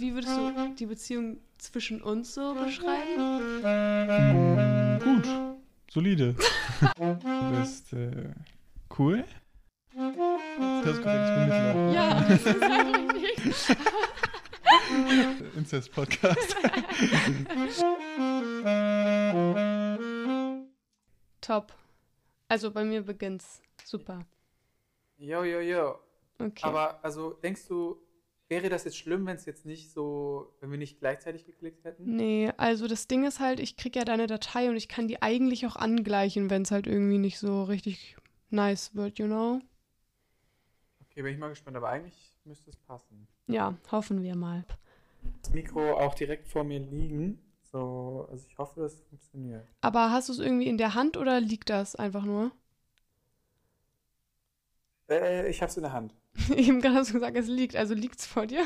wie würdest du die Beziehung zwischen uns so beschreiben? Gut, solide. du bist äh, cool. Das ist korrekt, ich bin Mittler. Ja, das ist richtig. Incest-Podcast. Top. Also bei mir beginnt's. Super. Jo, jo, jo. Okay. Aber also denkst du, wäre das jetzt schlimm, wenn es jetzt nicht so, wenn wir nicht gleichzeitig geklickt hätten? Nee, also das Ding ist halt, ich krieg ja deine Datei und ich kann die eigentlich auch angleichen, wenn es halt irgendwie nicht so richtig nice wird, you know? Okay, bin ich mal gespannt, aber eigentlich müsste es passen. Ja, hoffen wir mal. Das Mikro auch direkt vor mir liegen. So, also ich hoffe, das funktioniert. Aber hast du es irgendwie in der Hand oder liegt das einfach nur? Äh, ich hab's in der Hand. Eben gerade du gesagt, es liegt, also liegt's vor dir?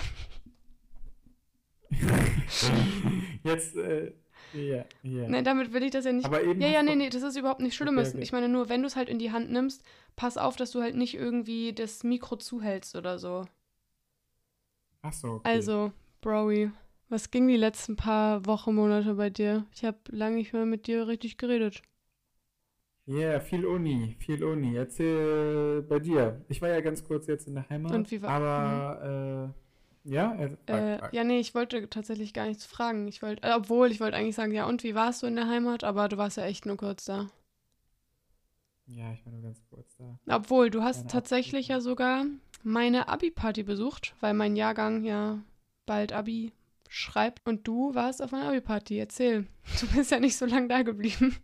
Jetzt, äh, ja, ja. Nein, damit will ich das ja nicht. Aber eben Ja, ja, nee, nee, das ist überhaupt nicht schlimm. Okay, okay. Ich meine nur, wenn du es halt in die Hand nimmst, pass auf, dass du halt nicht irgendwie das Mikro zuhältst oder so. Ach so, okay. Also, Browy, was ging die letzten paar Wochen, Monate bei dir? Ich habe lange nicht mehr mit dir richtig geredet. Ja, viel Uni, viel Uni. Erzähl bei dir. Ich war ja ganz kurz jetzt in der Heimat. Und wie war- Aber, äh, ja, er, Äh, ja, nee, ich wollte tatsächlich gar nichts fragen. Ich wollte, äh, obwohl, ich wollte eigentlich sagen, ja, und wie warst du in der Heimat? Aber du warst ja echt nur kurz da. ja, ich war nur ganz kurz da. Obwohl, du hast Keine tatsächlich ja sogar meine Abi-Party besucht, weil mein Jahrgang ja bald Abi schreibt. Und du warst auf meiner Abi-Party. Erzähl. Du bist ja nicht so lange da geblieben.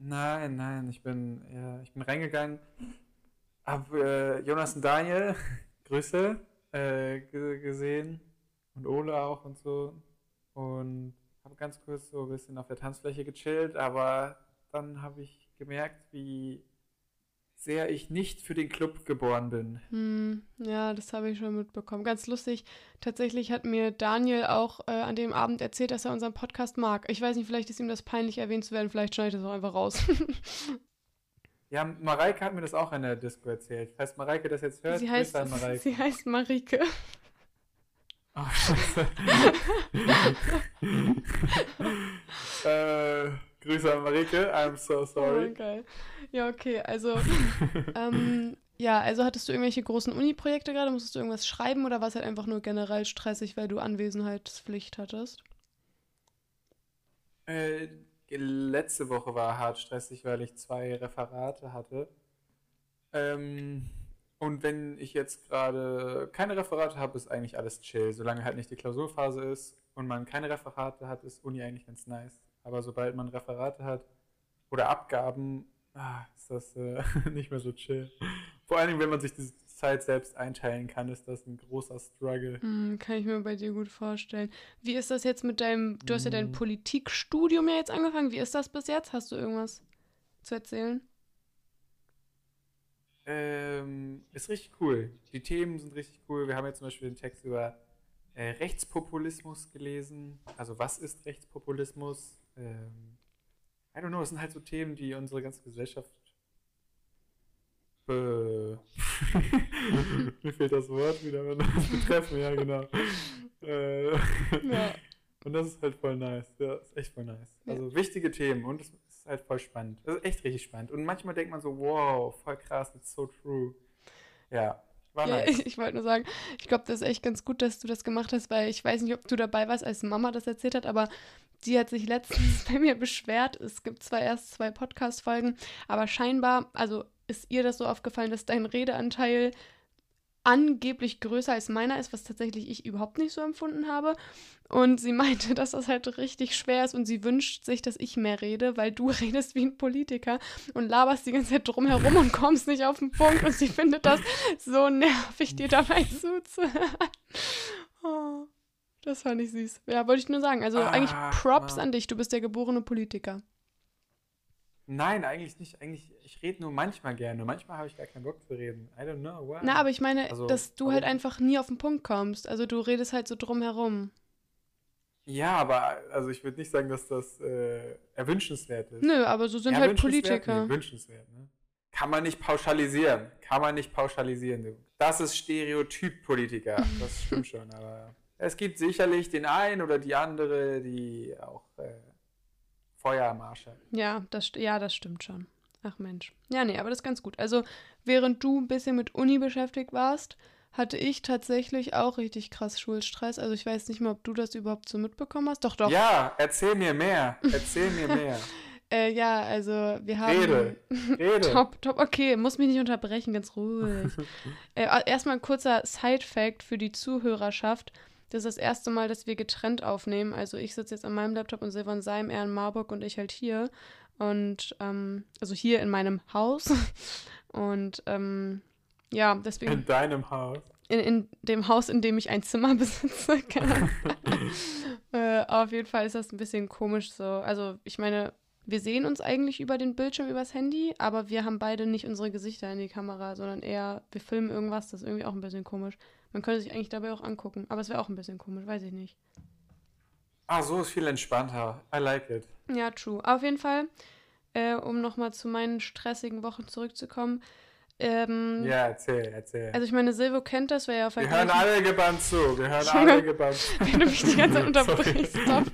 Nein, nein, ich bin, ja, ich bin reingegangen, hab äh, Jonas und Daniel, Grüße, äh, ge- gesehen. Und Ole auch und so. Und habe ganz kurz so ein bisschen auf der Tanzfläche gechillt, aber dann habe ich gemerkt, wie sehr ich nicht für den Club geboren bin. Hm, ja, das habe ich schon mitbekommen. Ganz lustig. Tatsächlich hat mir Daniel auch äh, an dem Abend erzählt, dass er unseren Podcast mag. Ich weiß nicht, vielleicht ist ihm das peinlich erwähnt zu werden. Vielleicht schneide ich das auch einfach raus. Ja, Mareike hat mir das auch in der Disco erzählt. Falls Mareike das jetzt hört, sie, heißt, an Mareike. sie heißt Marike. Oh, scheiße. äh, Grüße an Marike, I'm so Oh, sorry. geil. Ja, okay. Also, ähm, ja, also hattest du irgendwelche großen Uni-Projekte gerade? Musstest du irgendwas schreiben oder war es halt einfach nur generell stressig, weil du Anwesenheitspflicht hattest? Äh, letzte Woche war hart stressig, weil ich zwei Referate hatte. Ähm, und wenn ich jetzt gerade keine Referate habe, ist eigentlich alles chill. Solange halt nicht die Klausurphase ist und man keine Referate hat, ist Uni eigentlich ganz nice. Aber sobald man Referate hat oder Abgaben, ah, ist das äh, nicht mehr so chill. Vor allen Dingen, wenn man sich die Zeit selbst einteilen kann, ist das ein großer Struggle. Hm, kann ich mir bei dir gut vorstellen. Wie ist das jetzt mit deinem, du hast ja dein Mhm. Politikstudium ja jetzt angefangen. Wie ist das bis jetzt? Hast du irgendwas zu erzählen? Ähm, ist richtig cool. Die Themen sind richtig cool. Wir haben jetzt zum Beispiel den Text über äh, Rechtspopulismus gelesen. Also was ist Rechtspopulismus? Ähm, I don't know, es sind halt so Themen, die unsere ganze Gesellschaft Mir fehlt das Wort wieder, wenn das betreffen, ja genau. Äh, Ja. Und das ist halt voll nice. Ja, ist echt voll nice. Ja. Also wichtige Themen und es ist halt voll spannend. Das ist echt richtig spannend. Und manchmal denkt man so, wow, voll krass, it's so true. Ja, war Ja, nice. ich, ich wollte nur sagen, ich glaube, das ist echt ganz gut, dass du das gemacht hast, weil ich weiß nicht, ob du dabei warst, als Mama das erzählt hat, aber die hat sich letztens bei mir beschwert. Es gibt zwar erst zwei Podcast-Folgen, aber scheinbar, also ist ihr das so aufgefallen, dass dein Redeanteil angeblich größer als meiner ist, was tatsächlich ich überhaupt nicht so empfunden habe. Und sie meinte, dass das halt richtig schwer ist und sie wünscht sich, dass ich mehr rede, weil du redest wie ein Politiker und laberst die ganze Zeit drumherum und kommst nicht auf den Punkt und sie findet das so nervig, dir dabei zuzuhören. Oh, das fand ich süß. Ja, wollte ich nur sagen. Also eigentlich Ach, Props Mann. an dich. Du bist der geborene Politiker. Nein, eigentlich nicht. Eigentlich, ich rede nur manchmal gerne. Manchmal habe ich gar keinen Bock zu reden. I don't know. Why. Na, aber ich meine, Also, dass du halt warum? einfach nie auf den Punkt kommst. Also du redest halt so drumherum. Ja, aber also ich würde nicht sagen, dass das äh, erwünschenswert ist. Nö, aber so sind halt? Politiker. Nee, wünschenswert, ne? kann man nicht pauschalisieren. Kann man nicht pauschalisieren. Du. Das ist Stereotyp-Politiker. Das stimmt schon. Aber es gibt sicherlich den einen oder die andere, die auch äh, Feuer am Arsch hat. Ja das, ja, das stimmt schon. Ach Mensch. Ja, nee, aber das ist ganz gut. Also, während du ein bisschen mit Uni beschäftigt warst, hatte ich tatsächlich auch richtig krass Schulstress. Also ich weiß nicht mehr, ob du das überhaupt so mitbekommen hast. Doch, doch. Ja, erzähl mir mehr. Erzähl mir mehr. Äh, ja, also wir haben. Rede. Rede. Top, top, okay, muss mich nicht unterbrechen, ganz ruhig. äh, erstmal ein kurzer Side-Fact für die Zuhörerschaft. Das ist das erste Mal, dass wir getrennt aufnehmen. Also ich sitze jetzt an meinem Laptop und Silvan Seim, er in Marburg und ich halt hier. Und ähm, also hier in meinem Haus. Und ähm, ja, deswegen. In deinem Haus. In, in dem Haus, in dem ich ein Zimmer besitze. äh, auf jeden Fall ist das ein bisschen komisch so. Also ich meine, wir sehen uns eigentlich über den Bildschirm, übers Handy, aber wir haben beide nicht unsere Gesichter in die Kamera, sondern eher, wir filmen irgendwas, das ist irgendwie auch ein bisschen komisch. Man könnte sich eigentlich dabei auch angucken, aber es wäre auch ein bisschen komisch, weiß ich nicht. Ah, so ist viel entspannter. I like it. Ja, true. Auf jeden Fall, äh, um nochmal zu meinen stressigen Wochen zurückzukommen. Ähm, ja, erzähl, erzähl. Also ich meine, Silvo kennt das, weil er auf Wir hören alle gebannt zu. Wir hören Junge, alle gebannt zu. Wenn du mich die ganze Zeit unterbrichst, stopp.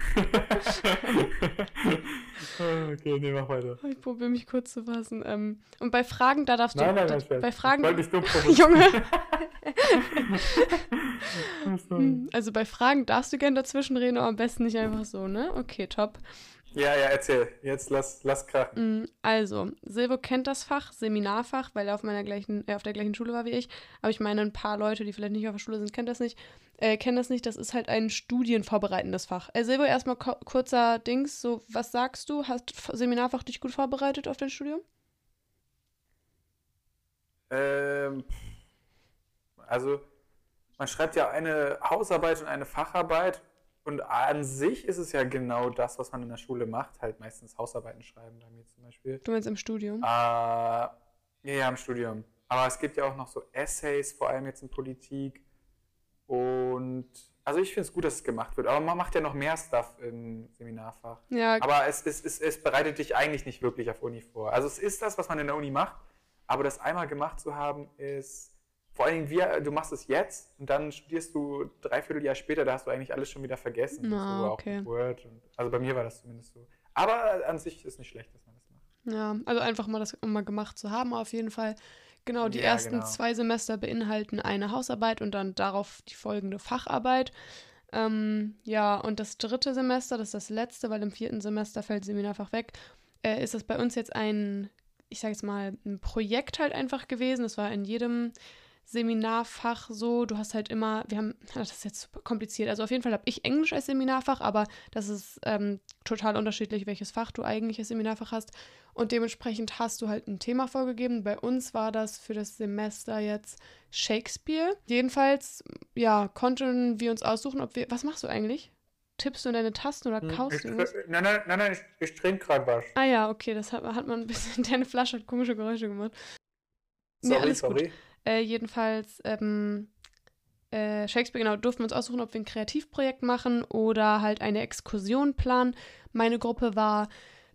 okay, nee, mach weiter. Ich probiere mich kurz zu fassen. Ähm, und bei Fragen, da darfst du... Nein, nein, nein, bei Fragen... Ich dumm Junge. also bei Fragen darfst du gerne dazwischen reden, aber am besten nicht einfach so, ne? Okay, top. Ja, ja, erzähl. Jetzt lass, lass krachen. Mm, also, Silvo kennt das Fach, Seminarfach, weil er auf meiner gleichen, äh, auf der gleichen Schule war wie ich. Aber ich meine, ein paar Leute, die vielleicht nicht auf der Schule sind, kennen das nicht. Äh, kennen das nicht. Das ist halt ein studienvorbereitendes Fach. Äh, Silvo, erstmal kurzer Dings. So, was sagst du? Hast Seminarfach dich gut vorbereitet auf dein Studium? Ähm, also, man schreibt ja eine Hausarbeit und eine Facharbeit und an sich ist es ja genau das, was man in der Schule macht, halt meistens Hausarbeiten schreiben, bei mir zum Beispiel. Du meinst im Studium? Äh, ja, ja, im Studium. Aber es gibt ja auch noch so Essays, vor allem jetzt in Politik. Und also ich finde es gut, dass es gemacht wird. Aber man macht ja noch mehr Stuff im Seminarfach. Ja. Aber es, es, es, es bereitet dich eigentlich nicht wirklich auf Uni vor. Also es ist das, was man in der Uni macht. Aber das einmal gemacht zu haben, ist vor allem, wir, du machst es jetzt und dann studierst du dreiviertel Jahr später, da hast du eigentlich alles schon wieder vergessen. Na, so, okay. Word und, also bei mir war das zumindest so. Aber an sich ist es nicht schlecht, dass man das macht. Ja, also einfach mal das mal gemacht zu haben, auf jeden Fall. Genau, die Ja, ersten genau. zwei Semester beinhalten eine Hausarbeit und dann darauf die folgende Facharbeit. Ähm, ja, und das dritte Semester, das ist das letzte, weil im vierten Semester fällt Seminarfach weg, äh, ist das bei uns jetzt ein, ich sage jetzt mal, ein Projekt halt einfach gewesen. Das war in jedem Seminarfach so. Du hast halt immer, wir haben, das ist jetzt super kompliziert. Also auf jeden Fall habe ich Englisch als Seminarfach, aber das ist ähm, total unterschiedlich, welches Fach du eigentlich als Seminarfach hast. Und dementsprechend hast du halt ein Thema vorgegeben. Bei uns war das für das Semester jetzt Shakespeare. Jedenfalls, ja, konnten wir uns aussuchen, ob wir. Was machst du eigentlich? Tippst du in deine Tasten oder kaust Ich, du nein, nein, nein, nein, ich, ich trinke gerade was. Ah ja, okay, das hat, hat man ein bisschen. Deine Flasche hat komische Geräusche gemacht. Nee, Sorry, alles gut. Äh, jedenfalls, ähm, äh, Shakespeare, genau, durften wir uns aussuchen, ob wir ein Kreativprojekt machen oder halt eine Exkursion planen. Meine Gruppe war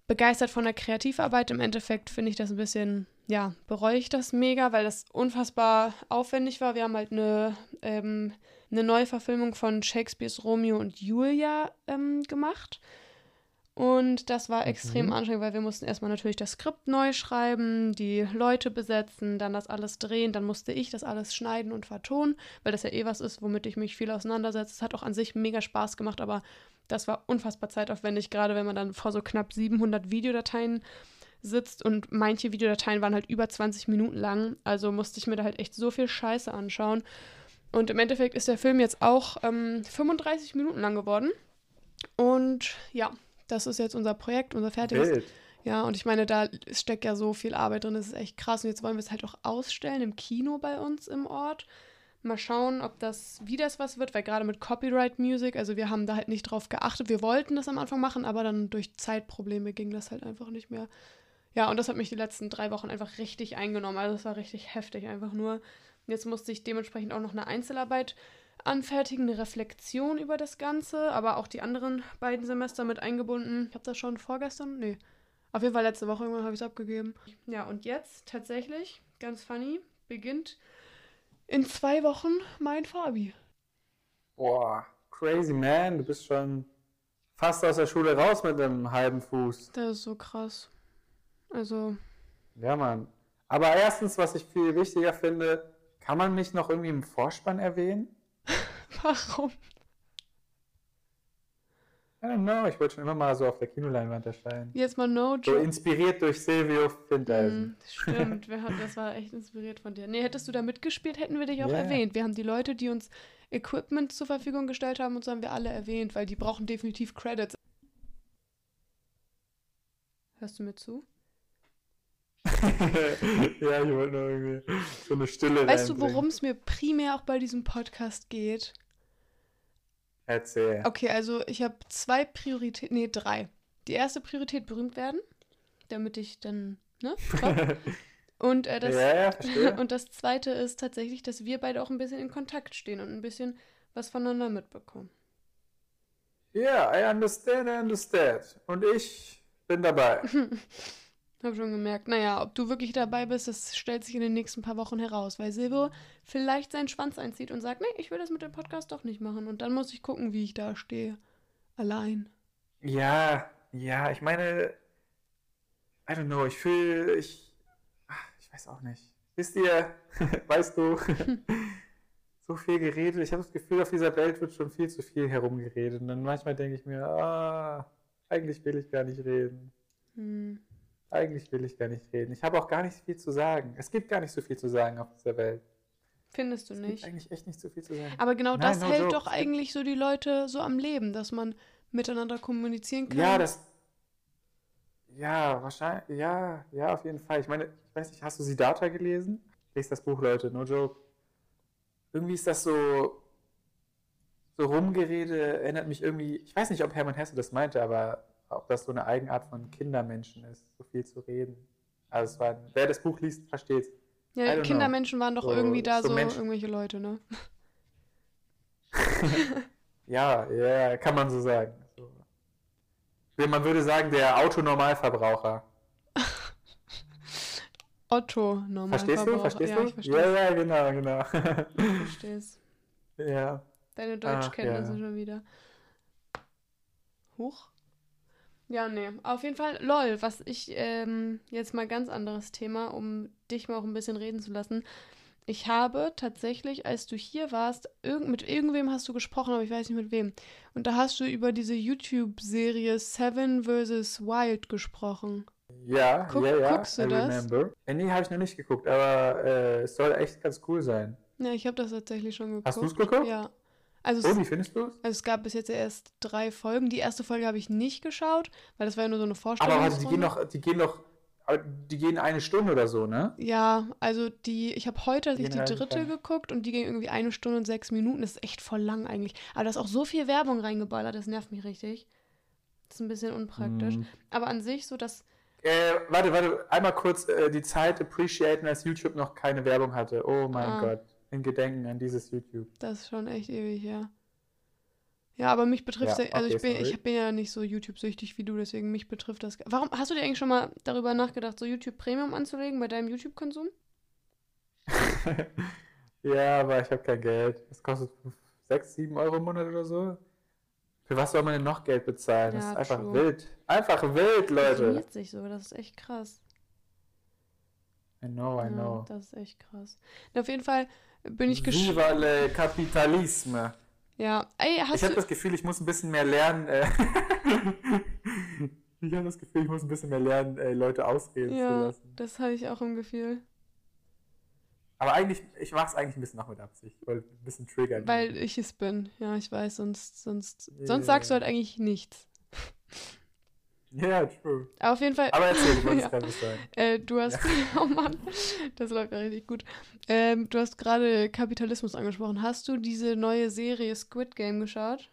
begeistert von der Kreativarbeit. Im Endeffekt finde ich das ein bisschen, ja, bereue ich das mega, weil das unfassbar aufwendig war. Wir haben halt eine, ähm, eine Neuverfilmung von Shakespeares Romeo und Julia ähm, gemacht. Und das war extrem Mhm. anstrengend, weil wir mussten erstmal natürlich das Skript neu schreiben, die Leute besetzen, dann das alles drehen, dann musste ich das alles schneiden und vertonen, weil das ja eh was ist, womit ich mich viel auseinandersetze. Es hat auch an sich mega Spaß gemacht, aber das war unfassbar zeitaufwendig, gerade wenn man dann vor so knapp 700 Videodateien sitzt und manche Videodateien waren halt über 20 Minuten lang, also musste ich mir da halt echt so viel Scheiße anschauen. Und im Endeffekt ist der Film jetzt auch ähm, 35 Minuten lang geworden. Und ja, das ist jetzt unser Projekt, unser fertiges. Wild. Ja, und ich meine, da steckt ja so viel Arbeit drin, das ist echt krass. Und jetzt wollen wir es halt auch ausstellen im Kino bei uns im Ort. Mal schauen, ob das, wie das was wird, weil gerade mit Copyright Music, also wir haben da halt nicht drauf geachtet. Wir wollten das am Anfang machen, aber dann durch Zeitprobleme ging das halt einfach nicht mehr. Ja, und das hat mich die letzten drei Wochen einfach richtig eingenommen. Also es war richtig heftig einfach nur. Jetzt musste ich dementsprechend auch noch eine Einzelarbeit anfertigen, eine Reflexion über das Ganze, aber auch die anderen beiden Semester mit eingebunden. Ich habe das schon vorgestern, nee, Auf jeden Fall letzte Woche irgendwann habe ich es abgegeben. Ja, und jetzt tatsächlich, ganz funny, beginnt in zwei Wochen mein Fabi. Boah, crazy man, du bist schon fast aus der Schule raus mit einem halben Fuß. Das ist so krass. Also, Ja, Mann. Aber erstens, was ich viel wichtiger finde, kann man mich noch irgendwie im Vorspann erwähnen? warum? I don't know, ich wollte schon immer mal so auf der Kinoleinwand erscheinen. Jetzt mal no So joke. inspiriert durch Silvio Findeisen. Hm, stimmt, wir haben, das war echt inspiriert von dir. Nee, hättest du da mitgespielt, hätten wir dich auch Ja. erwähnt. Wir haben die Leute, die uns Equipment zur Verfügung gestellt haben, und so haben wir alle erwähnt, weil die brauchen definitiv Credits. Hörst du mir zu? ja, ich wollte nur irgendwie so eine Stille Weißt du, worum es mir primär auch bei diesem Podcast geht? Erzähl. Okay, also ich habe zwei Prioritäten, nee, drei. Die erste Priorität berühmt werden, damit ich dann, ne? Und, äh, das, ja, ja, und das zweite ist tatsächlich, dass wir beide auch ein bisschen in Kontakt stehen und ein bisschen was voneinander mitbekommen. Ja, I understand, I understand. Und ich bin dabei. Hab schon gemerkt. Naja, ob du wirklich dabei bist, das stellt sich in den nächsten paar Wochen heraus, weil Silvio vielleicht seinen Schwanz einzieht und sagt, nee, ich will das mit dem Podcast doch nicht machen. Und dann muss ich gucken, wie ich da stehe. Allein. Ja, ja, ich meine, I don't know, ich fühle, ich, ach, ich weiß auch nicht. Wisst ihr, weißt du, so viel geredet, ich habe das Gefühl, auf dieser Welt wird schon viel zu viel herumgeredet. Und dann manchmal denke ich mir, ah, eigentlich will ich gar nicht reden. Hm. Eigentlich will ich gar nicht reden. Ich habe auch gar nicht viel zu sagen. Es gibt gar nicht so viel zu sagen auf dieser Welt. Findest du Es gibt nicht? eigentlich echt nicht so viel zu sagen. Aber genau Nein, das no hält joke. doch eigentlich so die Leute so am Leben, dass man miteinander kommunizieren kann. Ja, das. Ja, wahrscheinlich. Ja, ja, auf jeden Fall. Ich meine, ich weiß nicht, hast du Siddhartha gelesen? Lest das Buch, Leute, no joke. Irgendwie ist das so. So Rumgerede erinnert mich irgendwie. Ich weiß nicht, ob Hermann Hesse das meinte, aber ob das so eine Eigenart von Kindermenschen ist, so viel zu reden. Also, es war, wer das Buch liest, versteht's. I Ja, Kindermenschen waren doch So- irgendwie da so so, irgendwelche Leute, ne? Ja, ja, kann man so sagen. So. Man würde sagen, der Autonormalverbraucher. Otto, normal. Verstehst du? Verstehst ja, du? ja, ja, genau, genau. Ich versteh's. ja. Deine Ach, Deutschkenntnisse ja. schon wieder. Huch. Ja, nee. Auf jeden Fall, lol, was ich, ähm, jetzt mal ganz anderes Thema, um dich mal auch ein bisschen reden zu lassen. Ich habe tatsächlich, als du hier warst, irgend, mit irgendwem hast du gesprochen, aber ich weiß nicht mit wem. Und da hast du über diese YouTube-Serie Seven vs. Wild gesprochen. Ja, Guck- ja, ja. guckst du I das? remember. Äh, nee, habe ich noch nicht geguckt, aber äh, es soll echt ganz cool sein. Ja, ich habe das tatsächlich schon geguckt. Hast du's geguckt? Ja. Also Oh, es, wie findest du es? also es gab bis jetzt erst drei Folgen. Die erste Folge habe ich nicht geschaut, weil das war ja nur so eine Vorstellung. Aber warte, die gehen noch, die gehen noch, die gehen eine Stunde oder so, ne? Ja, also die, ich habe heute Die die, dritte rein. geguckt und die ging irgendwie eine Stunde und sechs Minuten. Das ist echt voll lang eigentlich. Aber da ist auch so viel Werbung reingeballert, das nervt mich richtig. Das ist ein bisschen unpraktisch. Hm. Aber an sich so, dass. Äh, warte, warte, einmal kurz äh, die Zeit appreciaten, als YouTube noch keine Werbung hatte. Oh mein Ah. Gott. In Gedenken an dieses YouTube. Das ist schon echt ewig, ja. Ja, aber mich betrifft Ja, also okay, ich bin, sorry. ich bin ja nicht so YouTube-süchtig wie du, deswegen mich betrifft das. Warum hast du dir eigentlich schon mal darüber nachgedacht, so YouTube Premium anzulegen bei deinem YouTube-Konsum? ja, aber ich habe kein Geld. Das kostet 6, 7 Euro im Monat oder so. Für was soll man denn noch Geld bezahlen? das Ja, ist einfach true. wild. Einfach wild, Das Leute. summiert sich so, das ist echt krass. I know, I Ja, know. das ist echt krass. Na, auf jeden Fall bin ich gespannt. Viva le Capitalisme. Ja, ey, Ich hast habe du. das Gefühl, ich muss ein bisschen mehr lernen. Äh ich habe das Gefühl, ich muss ein bisschen mehr lernen, äh, Leute ausreden zu Ja, lassen. das habe ich auch im Gefühl. Aber eigentlich, ich mache es eigentlich ein bisschen noch mit Absicht, weil ein bisschen triggern. Weil ich es bin. Ja, ich weiß, sonst, sonst, sonst Ja. sagst du halt eigentlich nichts. Ja, true. Aber auf jeden Fall. Aber erzähl, du wolltest Ja. gerade sagen. Äh, du hast, oh Mann, das läuft ja richtig gut. Ähm, du hast gerade Kapitalismus angesprochen. Hast du diese neue Serie Squid Game geschaut?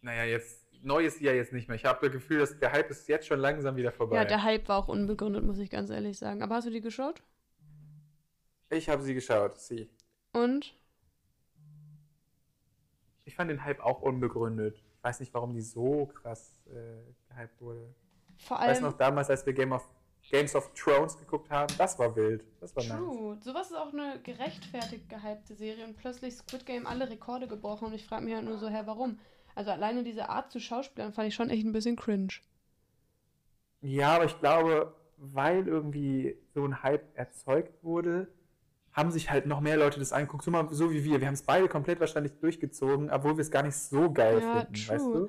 Naja, jetzt, neues Jahr jetzt nicht mehr. Ich habe das Gefühl, dass der Hype ist jetzt schon langsam wieder vorbei. Ja, der Hype war auch unbegründet, muss ich ganz ehrlich sagen. Aber hast du die geschaut? ich habe sie geschaut, sie. Und? Ich fand den Hype auch unbegründet. Ich weiß nicht, warum die so krass äh, gehypt wurde. Vor allem. du noch damals, als wir Game of, Games of Thrones geguckt haben? Das war wild. Das war nice. True. Sowas ist auch eine gerechtfertigt gehypte Serie und plötzlich Squid Game alle Rekorde gebrochen und ich frage mich halt nur so, hä, warum? Also alleine diese Art zu Schauspielern fand ich schon echt ein bisschen cringe. Ja, aber ich glaube, weil irgendwie so ein Hype erzeugt wurde, haben sich halt noch mehr Leute das angeguckt. So, mal, so wie wir. Wir haben es beide komplett wahrscheinlich durchgezogen, obwohl wir es gar nicht so geil Ja, finden, true. weißt du?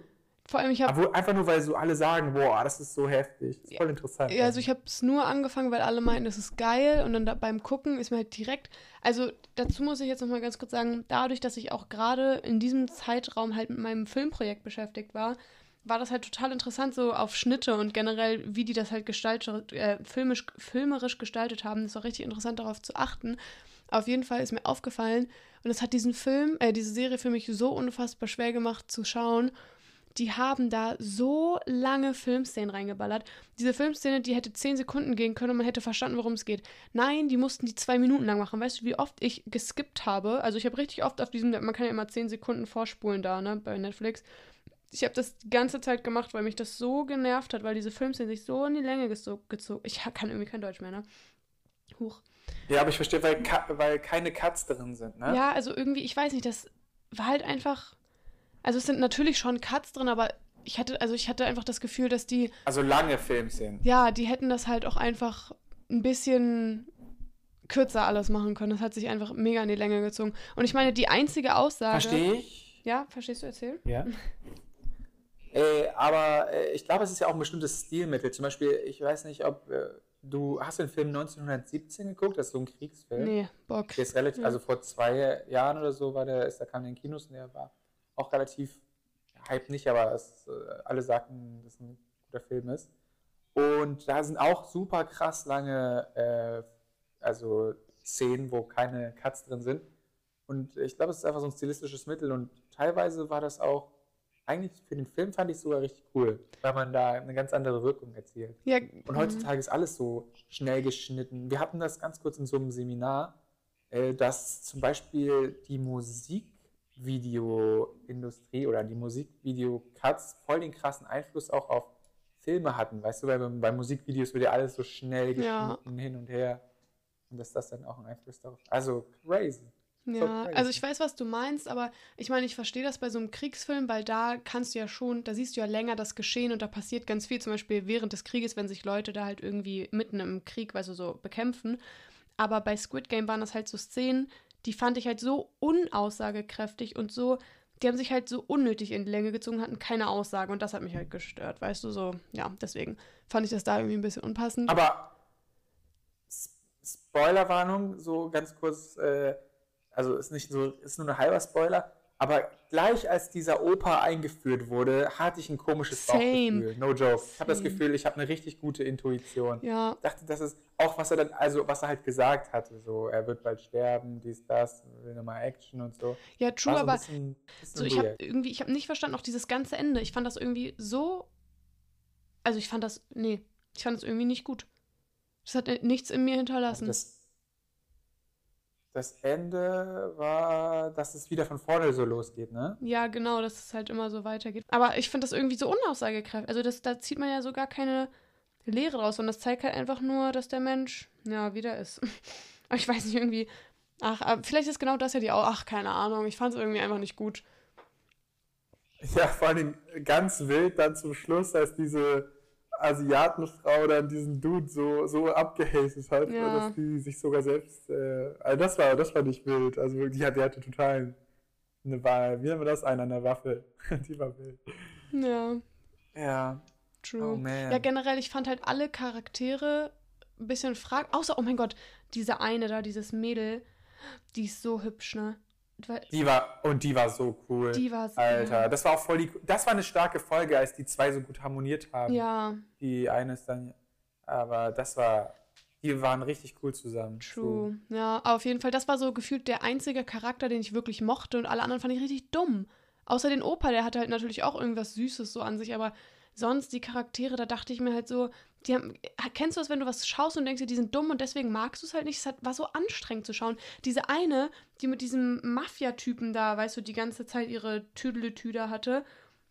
Vor allem, ich habe einfach nur, weil so alle sagen, boah, das ist so heftig. Das ist voll interessant. Ja, also ich habe es nur angefangen, weil alle meinten, das ist geil und dann da, beim Gucken ist mir halt direkt, also dazu muss ich jetzt nochmal ganz kurz sagen, dadurch, dass ich auch gerade in diesem Zeitraum halt mit meinem Filmprojekt beschäftigt war, war das halt total interessant, so auf Schnitte und generell, wie die das halt gestaltet, äh, filmisch, filmerisch gestaltet haben. Das war richtig interessant, darauf zu achten. Auf jeden Fall ist mir aufgefallen und es hat diesen Film, äh, diese Serie für mich so unfassbar schwer gemacht zu schauen. Die haben da so lange Filmszenen reingeballert. Diese Filmszene, die hätte 10 Sekunden gehen können und man hätte verstanden, worum es geht. Nein, die mussten die zwei Minuten lang machen. Weißt du, wie oft ich geskippt habe? Also ich habe richtig oft auf diesem, man kann ja immer 10 Sekunden vorspulen da, ne, bei Netflix. Ich habe das die ganze Zeit gemacht, weil mich das so genervt hat, weil diese Filmszenen sich so in die Länge gezo- gezogen. Ich kann irgendwie kein Deutsch mehr, ne? Huch. Ja, aber ich verstehe, weil, weil keine Cuts drin sind, ne? Ja, also irgendwie, ich weiß nicht, das war halt einfach. Also es sind natürlich schon Cuts drin, aber ich hatte, also ich hatte einfach das Gefühl, dass die, Also lange Filmszenen. ja, die hätten das halt auch einfach ein bisschen kürzer alles machen können. Das hat sich einfach mega in die Länge gezogen. Und ich meine, die einzige Aussage. Verstehe ich. Ja, verstehst du, erzähl? Ja. äh, aber äh, ich glaube, es ist ja auch ein bestimmtes Stilmittel. Zum Beispiel, ich weiß nicht, ob äh, du hast du den Film 1917 geguckt, das ist so ein Kriegsfilm. Nee, Bock. Der ist relativ, Ja. also vor zwei Jahren oder so war der, ist der kam in den Kinos und der war auch relativ hype nicht, aber es, äh, alle sagten, dass es ein guter Film ist. Und da sind auch super krass lange, äh, also Szenen, wo keine Cuts drin sind. Und ich glaube, es ist einfach so ein stilistisches Mittel und teilweise war das auch, eigentlich für den Film fand ich es sogar richtig cool, weil man da eine ganz andere Wirkung erzielt. Ja, Und heutzutage ist alles so schnell geschnitten. Wir hatten das ganz kurz in so einem Seminar, äh, dass zum Beispiel die Musikvideoindustrie oder die Musikvideo-Cuts voll den krassen Einfluss auch auf Filme hatten. Weißt du, weil bei, Musikvideos wird ja alles so schnell Ja. geschnitten hin und her. Und dass das dann auch einen Einfluss darauf Also crazy. Ja, also ich weiß, was du meinst, aber ich meine, ich verstehe das bei so einem Kriegsfilm, weil da kannst du ja schon, da siehst du ja länger das Geschehen und da passiert ganz viel, zum Beispiel während des Krieges, wenn sich Leute da halt irgendwie mitten im Krieg, weißt du, so bekämpfen. Aber bei Squid Game waren das halt so Szenen, die fand ich halt so unaussagekräftig und so, die haben sich halt so unnötig in die Länge gezogen, hatten keine Aussage und das hat mich halt gestört, weißt du, so, ja, deswegen fand ich das da irgendwie ein bisschen unpassend. Aber Spoilerwarnung, so ganz kurz, äh, also ist nicht so, ist nur ein halber Spoiler, aber gleich als dieser Opa eingeführt wurde, hatte ich ein komisches Same. Bauchgefühl. No joke. Ich habe das. Gefühl, ich habe eine richtig gute Intuition. ja, Ich dachte, das ist auch, was er dann, also was er halt gesagt hatte, so, er wird bald sterben, dies, das, will nochmal Action und so. ja, true, so aber bisschen, bisschen So, ich habe irgendwie, ich habe nicht verstanden, auch dieses ganze Ende. Ich fand das irgendwie so. Also ich fand das, nee, ich fand das irgendwie nicht gut. Das hat nichts in mir hinterlassen. Das, das Ende war, dass es wieder von vorne so losgeht, ne? ja, genau, dass es halt immer so weitergeht. Aber ich finde das irgendwie so unaussagekräftig. Also das, da zieht man ja so gar keine Lehre draus, und das zeigt halt einfach nur, dass der Mensch, ja, wieder ist. Aber ich weiß nicht, irgendwie. Ach, vielleicht ist genau das ja die. Au- Ach, keine Ahnung. Ich fand es irgendwie einfach nicht gut. Ja, vor allem ganz wild dann zum Schluss, als diese Asiatenfrau dann diesen Dude so, so abgehatet hat, Ja. dass die sich sogar selbst. Äh, also das war, das war nicht wild. Also die, hat- die hatte total eine Wahl. Wie nennen wir das? Eine an der Waffe. die war wild. Ja, Ja. true. Oh man. Ja, generell, ich fand halt alle Charaktere ein bisschen frag. Außer, oh mein Gott, diese eine da, dieses Mädel, die ist so hübsch, ne? Die war, und die war so cool. die war so. Alter, das war auch voll die, das war eine starke Folge, als die zwei so gut harmoniert haben. Ja, Die eine ist dann, aber das war, die waren richtig cool zusammen. true. Ja, aber auf jeden Fall, das war so gefühlt der einzige Charakter, den ich wirklich mochte und alle anderen fand ich richtig dumm. Außer den Opa, der hatte halt natürlich auch irgendwas Süßes so an sich, aber sonst die Charaktere, da dachte ich mir halt so, die haben, kennst du das, wenn du was schaust und denkst dir, die sind dumm und deswegen magst du es halt nicht? Es hat, war so anstrengend zu schauen. Diese eine, die mit diesem Mafia-Typen da, weißt du, die ganze Zeit ihre Tüdeletüder hatte,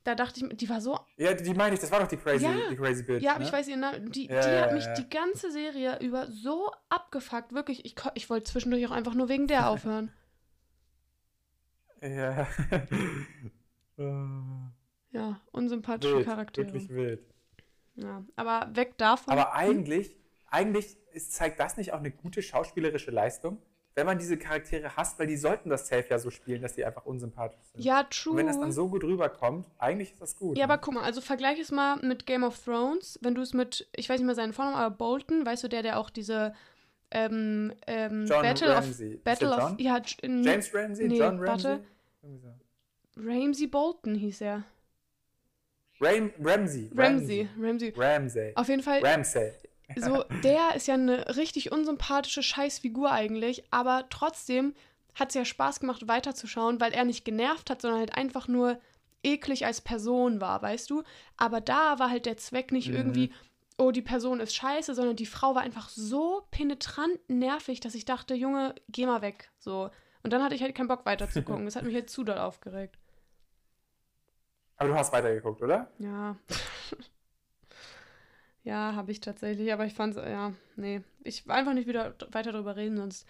da dachte ich, die war so. Ja, die, meine ich, das war doch die Crazy, Ja. die crazy Bitch. Ja, aber ne? ich weiß ihren Namen. Die, Ja, die ja, hat mich die ganze Serie über so abgefuckt. Wirklich, ich, ich wollte zwischendurch auch einfach nur wegen der aufhören. Ja. Ja, unsympathische wild, Charaktere. wirklich wild. Ja, aber weg davon. Aber eigentlich, eigentlich ist, zeigt das nicht auch eine gute schauspielerische Leistung, wenn man diese Charaktere hasst, weil die sollten das Safe ja so spielen, dass die einfach unsympathisch sind. ja, true. Und wenn das dann so gut rüberkommt, eigentlich ist das gut. Ja, ne? aber guck mal, also vergleich es mal mit Game of Thrones. Wenn du es mit, ich weiß nicht mehr seinen Vornamen, aber Bolton, weißt du, der, der auch diese ähm, ähm, John Battle Ramsey. of Battle of ja, James Ramsey? nee, John warte. Ramsey? So. Ramsey Bolton hieß er. Ram Ramsey. Ramsey, Ramsey. Ramsey. Auf jeden Fall, Ramsey. so, der ist ja eine richtig unsympathische Scheißfigur eigentlich, aber trotzdem hat es ja Spaß gemacht, weiterzuschauen, weil er nicht genervt hat, sondern halt einfach nur eklig als Person war, weißt du? Aber da war halt der Zweck nicht Mhm. irgendwie, oh, die Person ist scheiße, sondern die Frau war einfach so penetrant nervig, dass ich dachte, Junge, geh mal weg. So. Und dann hatte ich halt keinen Bock weiterzugucken. Das hat mich halt zu doll aufgeregt. Aber du hast weitergeguckt, oder? Ja. ja, habe ich tatsächlich, aber ich fand's, ja, nee. Ich will einfach nicht wieder weiter darüber reden, sonst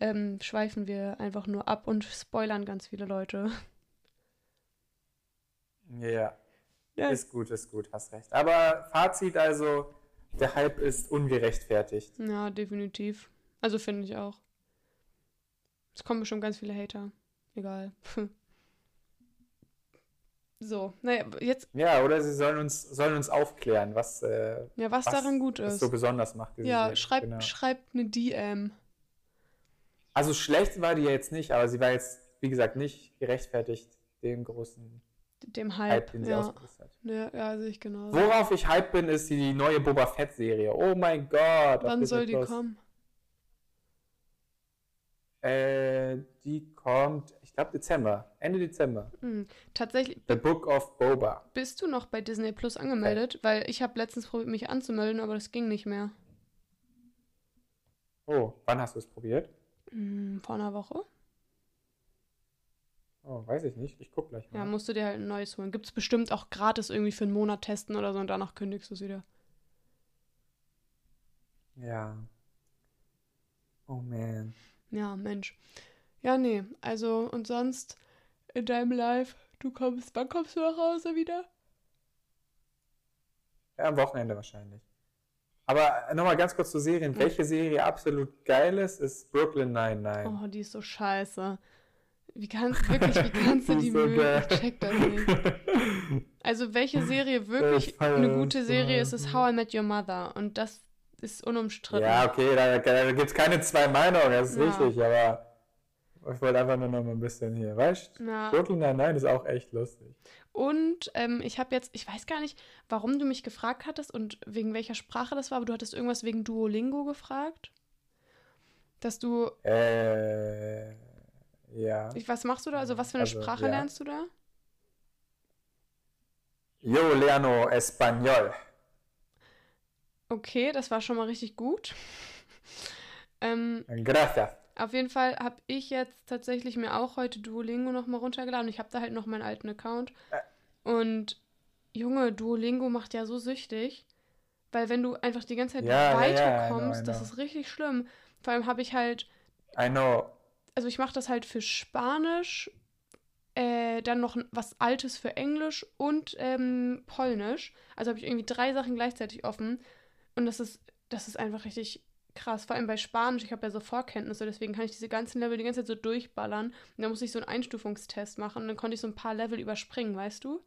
ähm, schweifen wir einfach nur ab und spoilern ganz viele Leute. Ja. Ja, Ist gut, ist gut, hast recht. Aber Fazit also, der Hype ist ungerechtfertigt. ja definitiv. Also finde ich auch. Es kommen bestimmt ganz viele Hater. Egal. so, naja, jetzt, Ja, oder sie sollen uns, sollen uns aufklären, was, äh, ja, was, daran gut es ist. so besonders macht. ja, schreibt Genau. schreibt eine DM. Also schlecht war die jetzt nicht, aber sie war jetzt, wie gesagt, nicht gerechtfertigt dem großen Dem Hype, Hype. den sie ja. ausgelöst hat. ja, ja, sehe ich genau. Worauf ich hype bin, ist die neue Boba Fett-Serie. Oh mein Gott. Wann soll die Plus. kommen? Äh, die kommt, ich glaube Dezember, Ende Dezember. Hm, tatsächlich, The Book of Boba. Bist du noch bei Disney Plus angemeldet? Weil ich habe letztens probiert, mich anzumelden, aber das ging nicht mehr. Oh, wann hast du es probiert? Hm, vor einer Woche? Oh, weiß ich nicht. Ich guck gleich mal. Ja, musst du dir halt ein neues holen. Gibt es bestimmt auch gratis irgendwie für einen Monat testen oder so und danach kündigst du es wieder. Ja. Oh man. Ja, Mensch. Ja, nee. Also, und sonst in deinem Live, du kommst, wann kommst du nach Hause wieder? Ja, am Wochenende wahrscheinlich. Aber nochmal ganz kurz zur Serien. Ja. Welche Serie absolut geil ist, ist Brooklyn 99. Oh, die ist so scheiße. Wie kannst, wirklich, wie kannst du Die so mögen? Ich check das nicht. Also, welche Serie wirklich eine gute Serie ist, ist How I Met Your Mother. Und das ist unumstritten. ja, okay, da, da gibt es keine zwei Meinungen, das ist Ja. richtig, aber ich wollte einfach nur noch mal ein bisschen hier, weißt du? Ja. Brooklyn 99 ist auch echt lustig. Und ähm, ich habe jetzt, ich weiß gar nicht, warum du mich gefragt hattest und wegen welcher Sprache das war, aber du hattest irgendwas wegen Duolingo gefragt. Dass du, Äh, ja. ich, was machst du da? Also was für eine Also, Sprache ja. lernst du da? Yo lerno español. Okay, das war schon mal richtig gut. ähm, Gracias. Auf jeden Fall habe ich jetzt tatsächlich mir auch heute Duolingo nochmal runtergeladen. Ich habe da halt noch meinen alten Account. Und Junge, Duolingo macht ja so süchtig. Weil wenn du einfach die ganze Zeit Ja, ja, ja, weiterkommst, I das know. ist richtig schlimm. Vor allem habe ich halt I know. also ich mache das halt für Spanisch, äh, dann noch was Altes für Englisch und ähm, Polnisch. Also habe ich irgendwie drei Sachen gleichzeitig offen. Und das ist, das ist einfach richtig krass. Vor allem bei Spanisch, ich habe ja so Vorkenntnisse, deswegen kann ich diese ganzen Level die ganze Zeit so durchballern. Und da muss ich so einen Einstufungstest machen. Und dann konnte ich so ein paar Level überspringen, weißt du?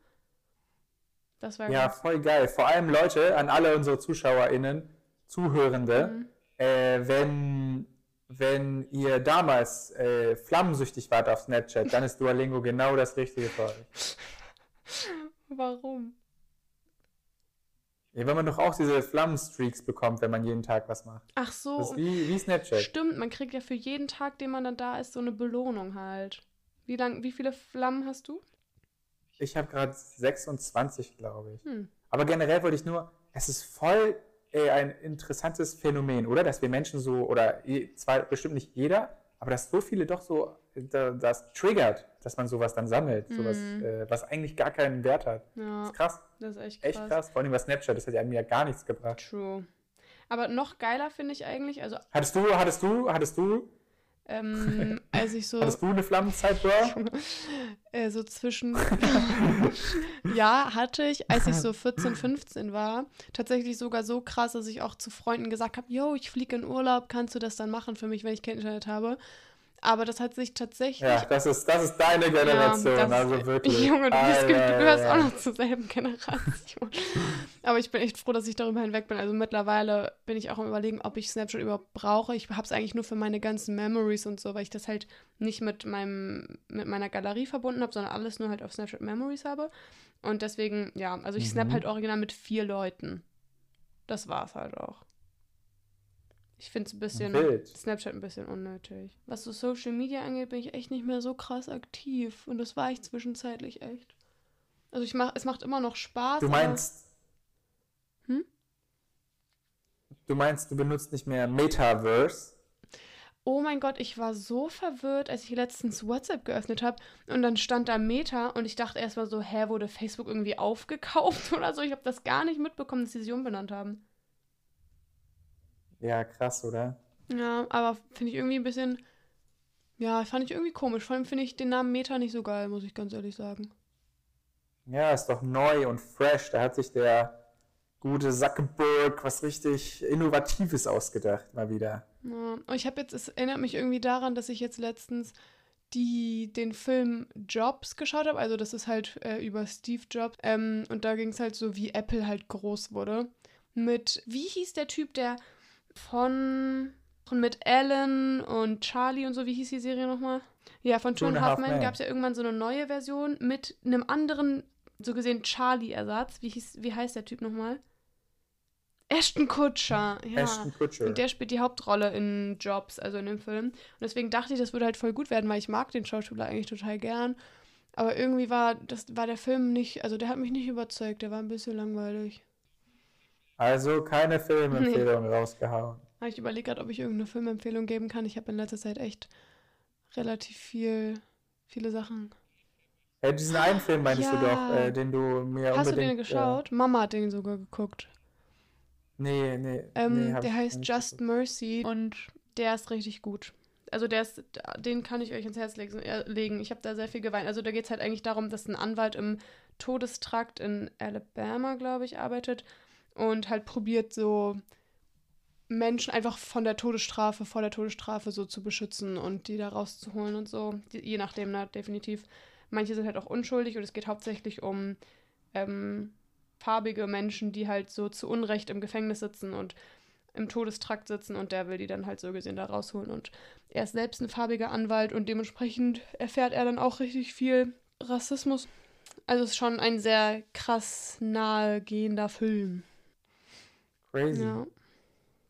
Das war Ja, voll geil. Vor allem Leute, an alle unsere ZuschauerInnen, Zuhörende, Mhm. äh, wenn, wenn ihr damals äh, flammensüchtig wart auf Snapchat, dann ist Duolingo genau das Richtige für euch. Warum? Ja, wenn man doch auch diese Flammenstreaks bekommt, wenn man jeden Tag was macht. Ach so, Das ist wie, wie Snapchat. Stimmt, man kriegt ja für jeden Tag, den man dann da ist, so eine Belohnung halt. Wie lang, wie viele Flammen hast du? Ich habe gerade 26, glaube ich. Hm. Aber generell wollte ich nur, es ist voll äh, ein interessantes Phänomen, oder? Dass wir Menschen so, oder je- zwar bestimmt nicht jeder, aber dass so viele doch so, da, das triggert, dass man sowas dann sammelt, sowas, Mhm. äh, was eigentlich gar keinen Wert hat. Das Ja, ist krass, das ist echt krass. echt krass. Vor allem bei Snapchat, das hat ja mir ja gar nichts gebracht. True. Aber noch geiler finde ich eigentlich, also Hattest du, hattest du, hattest du, ähm, als ich so, du eine Flammenzeit, Bro? äh, so zwischen, ja, hatte ich, als ich so 14, 15 war, tatsächlich sogar so krass, dass ich auch zu Freunden gesagt habe, yo, ich fliege in Urlaub, kannst du das dann machen für mich, wenn ich kein Internet habe? Aber das hat sich tatsächlich Ja, das ist, das ist deine Generation, das- also wirklich. Junge, du, bist, du gehörst ja. auch noch zur selben Generation. Aber ich bin echt froh, dass ich darüber hinweg bin. Also mittlerweile bin ich auch am überlegen, ob ich Snapchat überhaupt brauche. Ich habe es eigentlich nur für meine ganzen Memories und so, weil ich das halt nicht mit meinem mit meiner Galerie verbunden habe, sondern alles nur halt auf Snapchat Memories habe. Und deswegen, ja, also ich snap Mhm. halt original mit vier Leuten. Das war's halt auch. Ich finde es ein bisschen Wild. Snapchat ein bisschen unnötig. Was so Social Media angeht, bin ich echt nicht mehr so krass aktiv. Und das war ich zwischenzeitlich echt. Also ich mach, es macht immer noch Spaß. Du aber- meinst. Hm? Du meinst, du benutzt nicht mehr Metaverse? Oh mein Gott, ich war so verwirrt, als ich letztens WhatsApp geöffnet habe und dann stand da Meta und ich dachte erstmal so, hä, wurde Facebook irgendwie aufgekauft oder so? Ich habe das gar nicht mitbekommen, dass sie sie umbenannt haben. Ja, krass, oder? Ja, aber finde ich irgendwie ein bisschen, ja, fand ich irgendwie komisch. Vor allem finde ich den Namen Meta nicht so geil, muss ich ganz ehrlich sagen. Ja, ist doch neu und fresh. Da hat sich der gute Zuckerberg was richtig Innovatives ausgedacht, mal wieder. Ja, und ich habe jetzt, es erinnert mich irgendwie daran, dass ich jetzt letztens die, den Film Jobs geschaut habe. Also das ist halt äh, über Steve Jobs. Ähm, und da ging es halt so, wie Apple halt groß wurde. Mit, wie hieß der Typ, der von, von mit Ellen und Charlie und so, wie hieß die Serie nochmal? Ja, von Two and Half Men gab es ja irgendwann so eine neue Version mit einem anderen, so gesehen Charlie-Ersatz. Wie, hieß, wie heißt der Typ nochmal? Ashton Kutcher, ja. Ashton Kutcher. Und der spielt die Hauptrolle in Jobs, also in dem Film. Und deswegen dachte ich, das würde halt voll gut werden, weil ich mag den Schauspieler eigentlich total gern. Aber irgendwie war, das war der Film nicht, also der hat mich nicht überzeugt, der war ein bisschen langweilig. Also keine Filmempfehlung rausgehauen. Aber Ich überlege gerade, ob ich irgendeine Filmempfehlung geben kann. Ich habe in letzter Zeit echt relativ viel, viele Sachen. Ja, diesen einen Film meinst du Ja. doch, äh, den du mir Hast du unbedingt... den geschaut? Mama hat den sogar geguckt. Äh, nee, nee. Ähm, nee, der heißt Just geguckt. Mercy und der ist richtig gut. Also der ist, den kann ich euch ins Herz legen. äh, legen. Ich habe da sehr viel geweint. Also da geht es halt eigentlich darum, dass ein Anwalt im Todestrakt in Alabama, glaube ich, arbeitet und halt probiert so Menschen einfach von der Todesstrafe, vor der Todesstrafe so zu beschützen und die da rauszuholen und so. Je nachdem, ne, definitiv. Manche sind halt auch unschuldig und es geht hauptsächlich um ähm, farbige Menschen, die halt so zu Unrecht im Gefängnis sitzen und im Todestrakt sitzen und der will die dann halt so gesehen da rausholen. Und er ist selbst ein farbiger Anwalt und dementsprechend erfährt er dann auch richtig viel Rassismus. Also es ist schon ein sehr krass nahegehender Film. Crazy. Ja.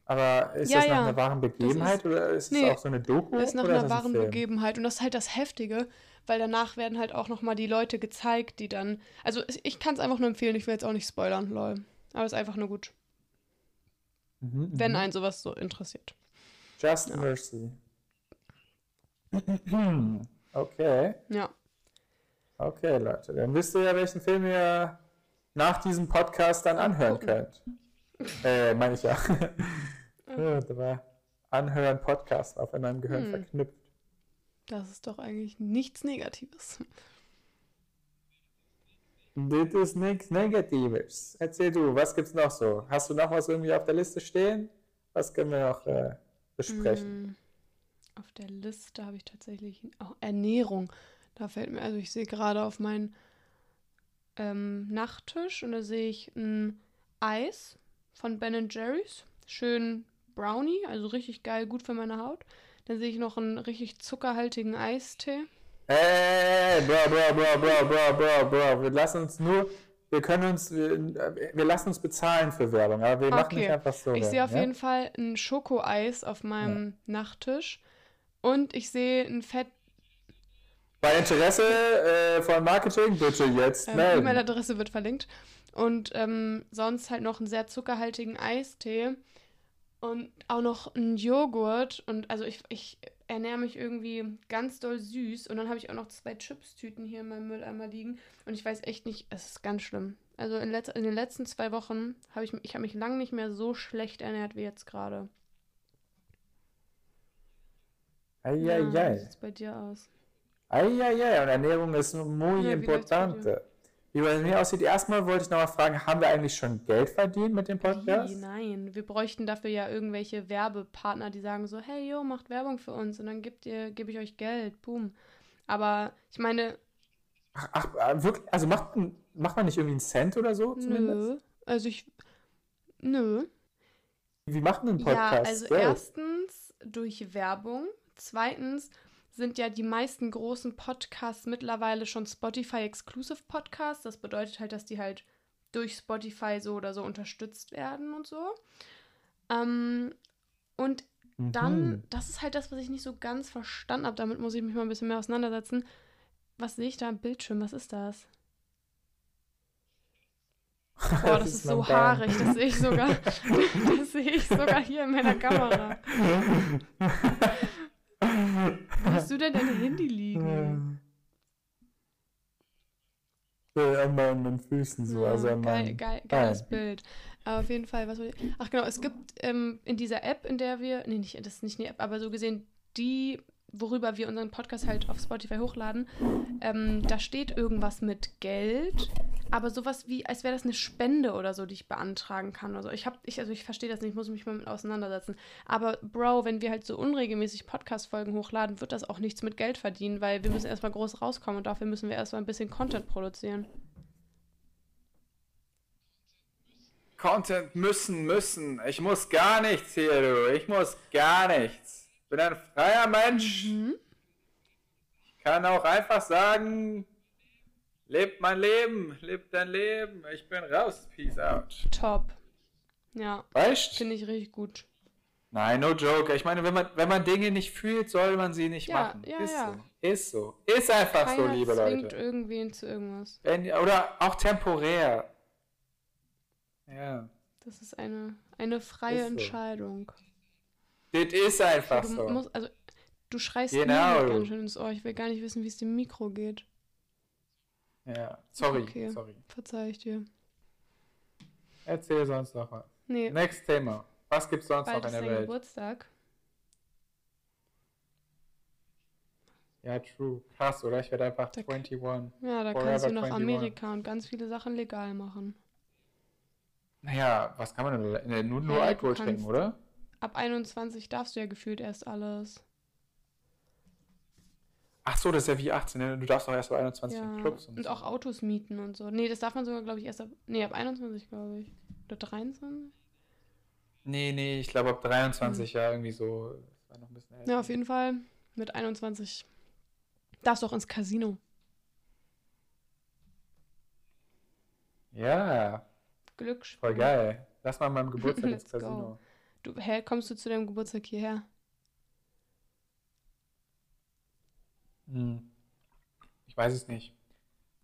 Aber ist Ja, das nach ja. einer wahren Begebenheit ist- oder ist es nee, auch so eine Doku? Das ist nach einer ist ein wahren Film? Begebenheit. Und das ist halt das Heftige, weil danach werden halt auch nochmal die Leute gezeigt, die dann. Also ich, kann es einfach nur empfehlen, ich will jetzt auch nicht spoilern, lol. Aber es ist einfach nur gut, Mhm, wenn mhm. einen sowas so interessiert. Just Ja. Mercy. okay. Ja. Okay, Leute. Dann wisst ihr ja, welchen Film ihr nach diesem Podcast dann anhören könnt. Äh, meine ich ja. ja da war Anhören Podcast auf in meinem Gehirn Hm. verknüpft. Das ist doch eigentlich nichts Negatives. Das ist nichts Negatives. Erzähl du, was gibt's noch so? Hast du noch was irgendwie auf der Liste stehen? Was können wir noch äh, besprechen? Mm, Auf der Liste habe ich tatsächlich auch Ernährung. Da fällt mir, also ich sehe gerade auf meinen ähm, Nachttisch und da sehe ich ein Eis von Ben Jerry's. Schön Brownie, also richtig geil, gut für meine Haut. Dann sehe ich noch einen richtig zuckerhaltigen Eistee. Hey, bro, bro, bro, bro, bro, bro, bro. Wir lassen uns nur, wir können uns, wir, wir lassen uns bezahlen für Werbung, aber wir machen Okay. nicht einfach so. Ich sehe auf ja? jeden Fall ein Schokoeis auf meinem Nachttisch. Und ich sehe ein Fett Bei Interesse äh, von Marketing bitte jetzt Ähm. E-Mail-Adresse wird verlinkt. Und ähm, sonst halt noch einen sehr zuckerhaltigen Eistee. Und auch noch einen Joghurt. Und also ich, ich ernähre mich irgendwie ganz doll süß und dann habe ich auch noch zwei Chips-Tüten hier in meinem Mülleimer liegen und ich weiß echt nicht, es ist ganz schlimm. Also in, letz in den letzten zwei Wochen habe ich, ich habe mich lange nicht mehr so schlecht ernährt wie jetzt gerade. Ja, wie Eieiei. sieht's bei dir aus? Eieiei. Und Ernährung ist muy Ja, importante. Wie bei mir aussieht, erstmal wollte ich noch mal fragen, haben wir eigentlich schon Geld verdient mit dem Podcast? Nein, wir bräuchten dafür ja irgendwelche Werbepartner, die sagen so, hey, yo, macht Werbung für uns und dann gebt ihr, gebe ich euch Geld, boom. Aber ich meine, Ach, ach, wirklich? Also macht, macht man nicht irgendwie einen Cent oder so zumindest? nö, also ich, nö. Wie macht man einen Podcast? Ja, also Geld? erstens durch Werbung, zweitens sind ja die meisten großen Podcasts mittlerweile schon Spotify-Exclusive Podcasts. Das bedeutet halt, dass die halt durch Spotify so oder so unterstützt werden und so. Ähm, und dann, Mhm. das ist halt das, was ich nicht so ganz verstanden habe. Damit muss ich mich mal ein bisschen mehr auseinandersetzen. Was sehe ich da am Bildschirm? Was ist das? Boah, das, ist, so mein Darm. haarig. Das sehe ich sogar. das sehe ich sogar hier in meiner Kamera. Wo hast du denn dein Handy liegen? Ja, an meinen Füßen so, also an geil, meinen geil, geiles Beinen. Bild. Aber auf jeden Fall, was wollte ich. Ach genau, es gibt ähm, in dieser App, in der wir, nee, nicht, das ist nicht eine App, aber so gesehen, die, worüber wir unseren Podcast halt auf Spotify hochladen, ähm, da steht irgendwas mit Geld, aber sowas wie, als wäre das eine Spende oder so, die ich beantragen kann. Also ich habe, ich, also ich verstehe das nicht, ich muss mich mal mit auseinandersetzen. Aber Bro, wenn wir halt so unregelmäßig Podcast-Folgen hochladen, wird das auch nichts mit Geld verdienen, weil wir müssen erstmal groß rauskommen und dafür müssen wir erstmal ein bisschen Content produzieren. Content müssen, müssen. Ich muss gar nichts hier, du. Ich muss gar nichts. Ich bin ein freier Mensch. Mhm. Ich kann auch einfach sagen, lebt mein Leben, lebt dein Leben. Ich bin raus. Peace out. Top. Ja, Weißt? finde ich richtig gut. Nein, no joke. Ich meine, wenn man, wenn man Dinge nicht fühlt, soll man sie nicht Ja, machen. ja, ist ja. so. Ist so. Ist einfach Keiner so, liebe zwingt Leute. irgendwen zu irgendwas. Wenn, oder auch temporär. Ja. Das ist eine, eine freie Ist so. Das ist einfach du so. musst, also, du schreist Genau. mir halt ganz schön ins Ohr. Ich will gar nicht wissen, wie es dem Mikro geht. Ja. Sorry, Okay. sorry. Verzeih ich dir. Erzähl sonst noch was. Nee, Next Thema. Was gibt's sonst bald noch in der Welt? Geburtstag. Ja, true. Krass, oder? Ich werde einfach Da- 21. Ja, da Forever kannst du nach 21. Amerika und ganz viele Sachen legal machen. Naja, was kann man denn? Nur nur Ja, Alkohol trinken, oder? Ab 21 darfst du ja gefühlt erst alles. Ach so, das ist ja wie 18. ne? Du darfst doch erst bei 21 Ja, in Clubs und, und so. auch Autos mieten und so. Nee, das darf man sogar, glaube ich, erst ab. Nee, ab 21, glaube ich. Oder 23? Nee, nee, ich glaube ab 23 ja irgendwie so. Das war noch ein bisschen älter. Ja, auf jeden Fall. Mit 21 darfst du auch ins Casino. Ja, Glück. voll geil. Lass mal an meinem Geburtstag ins Let's go. Du, hä, kommst du zu deinem Geburtstag hierher? Hm. Ich weiß es nicht.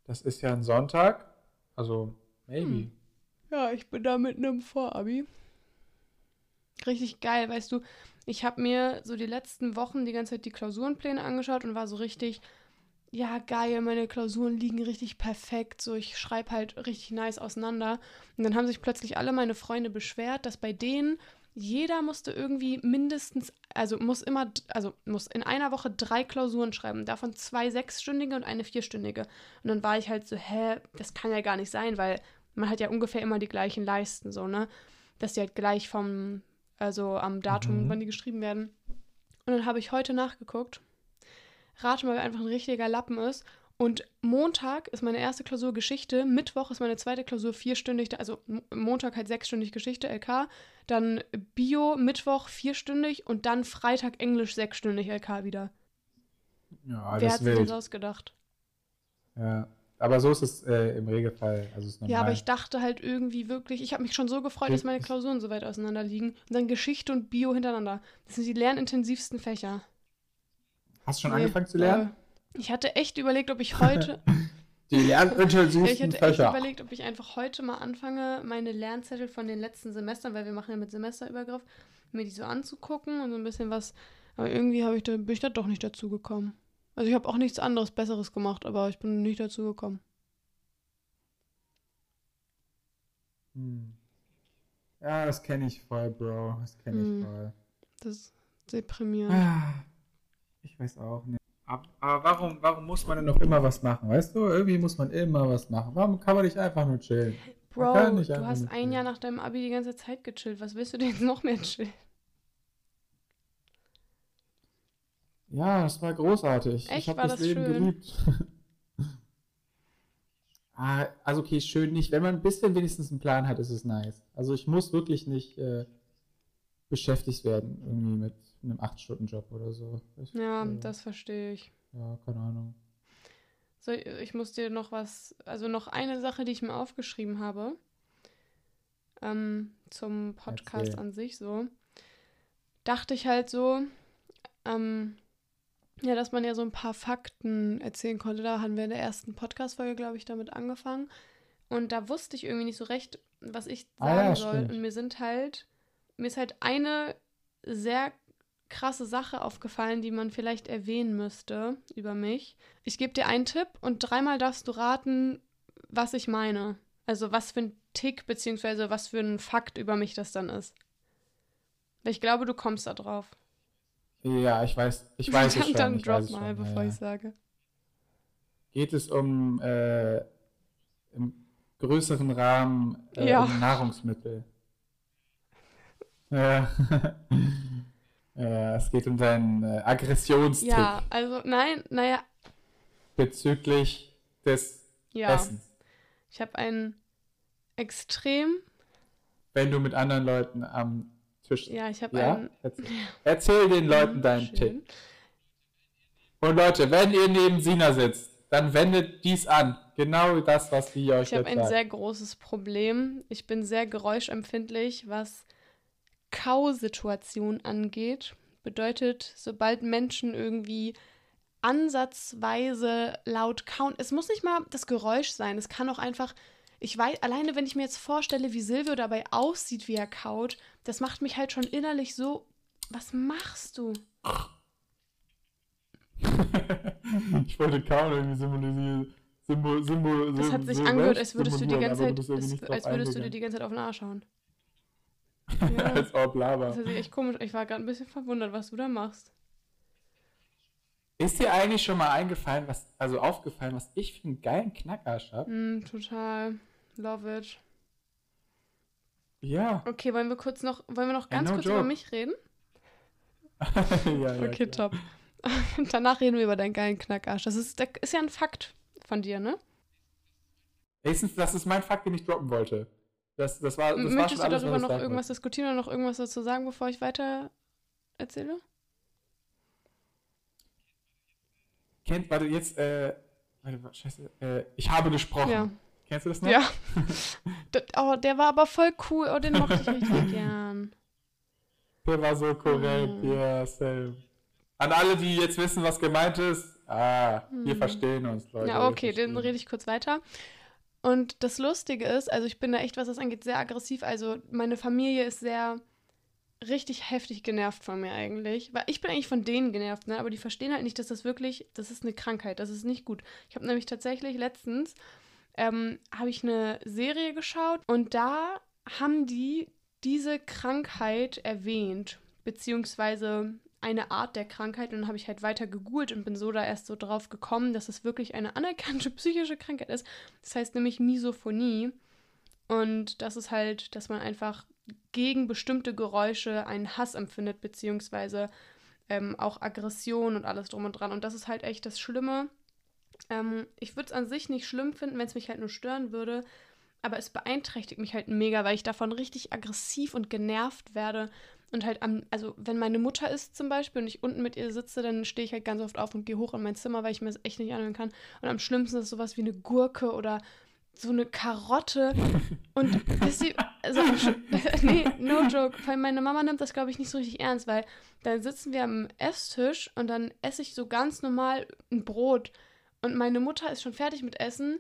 Das ist ja ein Sonntag. Also, maybe. Hm. Ja, ich bin da mit einem Vorabi. Richtig geil, weißt du. Ich habe mir so die letzten Wochen die ganze Zeit die Klausurenpläne angeschaut und war so richtig, ja, geil, meine Klausuren liegen richtig perfekt. So, ich schreibe halt richtig nice auseinander. Und dann haben sich plötzlich alle meine Freunde beschwert, dass bei denen jeder musste irgendwie mindestens, also muss immer, also muss in einer Woche drei Klausuren schreiben, davon zwei sechsstündige und eine vierstündige. Und dann war ich halt so, hä, das kann ja gar nicht sein, weil man hat ja ungefähr immer die gleichen Leisten, so, ne? Dass die halt gleich vom, also am Datum, Mhm. wann die geschrieben werden. Und dann habe ich heute nachgeguckt. Rate mal, wer einfach ein richtiger Lappen ist. Und Montag ist meine erste Klausur Geschichte, Mittwoch ist meine zweite Klausur vierstündig, also Montag halt sechsstündig Geschichte, LK, dann Bio, Mittwoch vierstündig und dann Freitag Englisch sechsstündig LK wieder. Ja, Wer hat sich das ausgedacht? Ja. Aber so ist es äh, im Regelfall. Also ist normal. Ja, aber ich dachte halt irgendwie wirklich, ich habe mich schon so gefreut, dass meine Klausuren so weit auseinander liegen. Und dann Geschichte und Bio hintereinander. Das sind die lernintensivsten Fächer. Hast du schon Nee, angefangen zu lernen? Äh, ich hatte echt überlegt, ob ich heute. Die lernintensivsten ich hatte echt Fächer. überlegt, ob ich einfach heute mal anfange, meine Lernzettel von den letzten Semestern, weil wir machen ja mit Semesterübergriff, mir die so anzugucken und so ein bisschen was Aber irgendwie habe ich da, bin ich da doch nicht dazu gekommen. Also ich habe auch nichts anderes Besseres gemacht, aber ich bin nicht dazu gekommen. Hm. Ja, das kenne ich voll, Bro. Das kenne ich Hm. voll. Das ist deprimierend. Ah, Ich weiß auch nicht. Ab- Aber warum, warum muss man denn noch immer was machen? Weißt du, irgendwie muss man immer was machen. Warum kann man nicht einfach nur chillen? Bro, du hast ein Jahr nach deinem Abi die ganze Zeit gechillt. Was willst du denn jetzt noch mehr chillen? Ja, das war großartig. Echt? Ich habe das das Leben schön? geliebt. ah, also okay, schön nicht. Wenn man ein bisschen wenigstens einen Plan hat, ist es nice. Also ich muss wirklich nicht äh, beschäftigt werden, irgendwie mit einem 8-Stunden-Job oder so. Ich, Ja, äh, das verstehe ich. Ja, keine Ahnung. So, ich muss dir noch was, also noch eine Sache, die ich mir aufgeschrieben habe, ähm, zum Podcast Erzähl. an sich so, dachte ich halt so, ähm, ja, dass man ja so ein paar Fakten erzählen konnte. Da haben wir in der ersten Podcast-Folge, glaube ich, damit angefangen. Und da wusste ich irgendwie nicht so recht, was ich Ah, sagen ja, soll. stimmt. Und mir sind halt, mir ist halt eine sehr krasse Sache aufgefallen, die man vielleicht erwähnen müsste über mich. Ich gebe dir einen Tipp und dreimal darfst du raten, was ich meine. Also was für ein Tick beziehungsweise was für ein Fakt über mich das dann ist. Weil ich glaube, du kommst da drauf. Ja, ich weiß, ich weiß es dann schon. dann ich drop es mal, schon, bevor ja. ich sage. Geht es um äh, im größeren Rahmen äh, Ja. um Nahrungsmittel? Ja. ja, es geht um deinen äh, Aggressionstick Ja, also nein, naja, bezüglich des ja. Essens. Ich habe einen extrem, Wenn du mit anderen Leuten am Tisch ja, ich habe Ja? einen Erzähl, erzähl den Leuten deinen Schön. Tick. Und Leute, wenn ihr neben Sina sitzt, dann wendet dies an. Genau das, was die euch Ich habe ein sagt. sehr großes Problem. Ich bin sehr geräuschempfindlich, was Kausituation angeht. Bedeutet, sobald Menschen irgendwie ansatzweise laut kauen, es muss nicht mal das Geräusch sein, es kann auch einfach, ich weiß, alleine wenn ich mir jetzt vorstelle, wie Silvio dabei aussieht, wie er kaut, das macht mich halt schon innerlich so, was machst du? ich wollte kaum irgendwie symbolisieren. Symbol, Symbol, Das hat sich Sym- angehört, als würdest du die ganze Zeit, als, würdest du dir die ganze Zeit auf den Arsch hauen. Ja. Als ob Lava. Das sich echt komisch. Ich war gerade ein bisschen verwundert, was du da machst. Ist dir eigentlich schon mal eingefallen, was, also aufgefallen, was ich für einen geilen Knackarsch hab? Mm, total. Love it. Ja. Okay, wollen wir kurz noch, wollen wir noch ganz no kurz joke. über mich reden? ja, ja, okay, klar. top. Danach reden wir über deinen geilen Knackarsch. Das ist, das ist ja ein Fakt von dir, ne? Erstens, das ist mein Fakt, den ich droppen wollte. Das, das war, das war Möchtest schon du alles, darüber noch irgendwas wollte. diskutieren oder noch irgendwas dazu sagen, bevor ich weiter erzähle? Kennt, warte, jetzt, äh, warte, scheiße, äh, ich habe gesprochen. Ja. Kennst du das noch? Ja. Das- oh, der war aber voll cool. Oh, den mochte ich richtig gern. Der war so korrekt, Mhm. ja, same. An alle, die jetzt wissen, was gemeint ist, ah, wir Mhm. verstehen uns, Leute. Ja, okay, dann rede ich kurz weiter. Und das Lustige ist, also ich bin da echt, was das angeht, sehr aggressiv. Also meine Familie ist sehr richtig heftig genervt von mir eigentlich. Weil ich bin eigentlich von denen genervt, ne? Aber die verstehen halt nicht, dass das wirklich, das ist eine Krankheit, das ist nicht gut. Ich habe nämlich tatsächlich letztens, ähm, habe ich eine Serie geschaut und da haben die diese Krankheit erwähnt, beziehungsweise eine Art der Krankheit und dann habe ich halt weiter gegoogelt und bin so da erst so drauf gekommen, dass es wirklich eine anerkannte psychische Krankheit ist. Das heißt nämlich Misophonie und das ist halt, dass man einfach gegen bestimmte Geräusche einen Hass empfindet, beziehungsweise ähm, auch Aggression und alles drum und dran. Und das ist halt echt das Schlimme. Ähm, ich würde es an sich nicht schlimm finden, wenn es mich halt nur stören würde, aber es beeinträchtigt mich halt mega, weil ich davon richtig aggressiv und genervt werde. Und halt am, also wenn meine Mutter ist zum Beispiel und ich unten mit ihr sitze, dann stehe ich halt ganz oft auf und gehe hoch in mein Zimmer, weil ich mir das echt nicht anhören kann. Und am schlimmsten ist sowas wie eine Gurke oder so eine Karotte. Und wisst ihr, also, nee, no joke, weil meine Mama nimmt das, glaube ich, nicht so richtig ernst, weil dann sitzen wir am Esstisch und dann esse ich so ganz normal ein Brot. Und meine Mutter ist schon fertig mit Essen.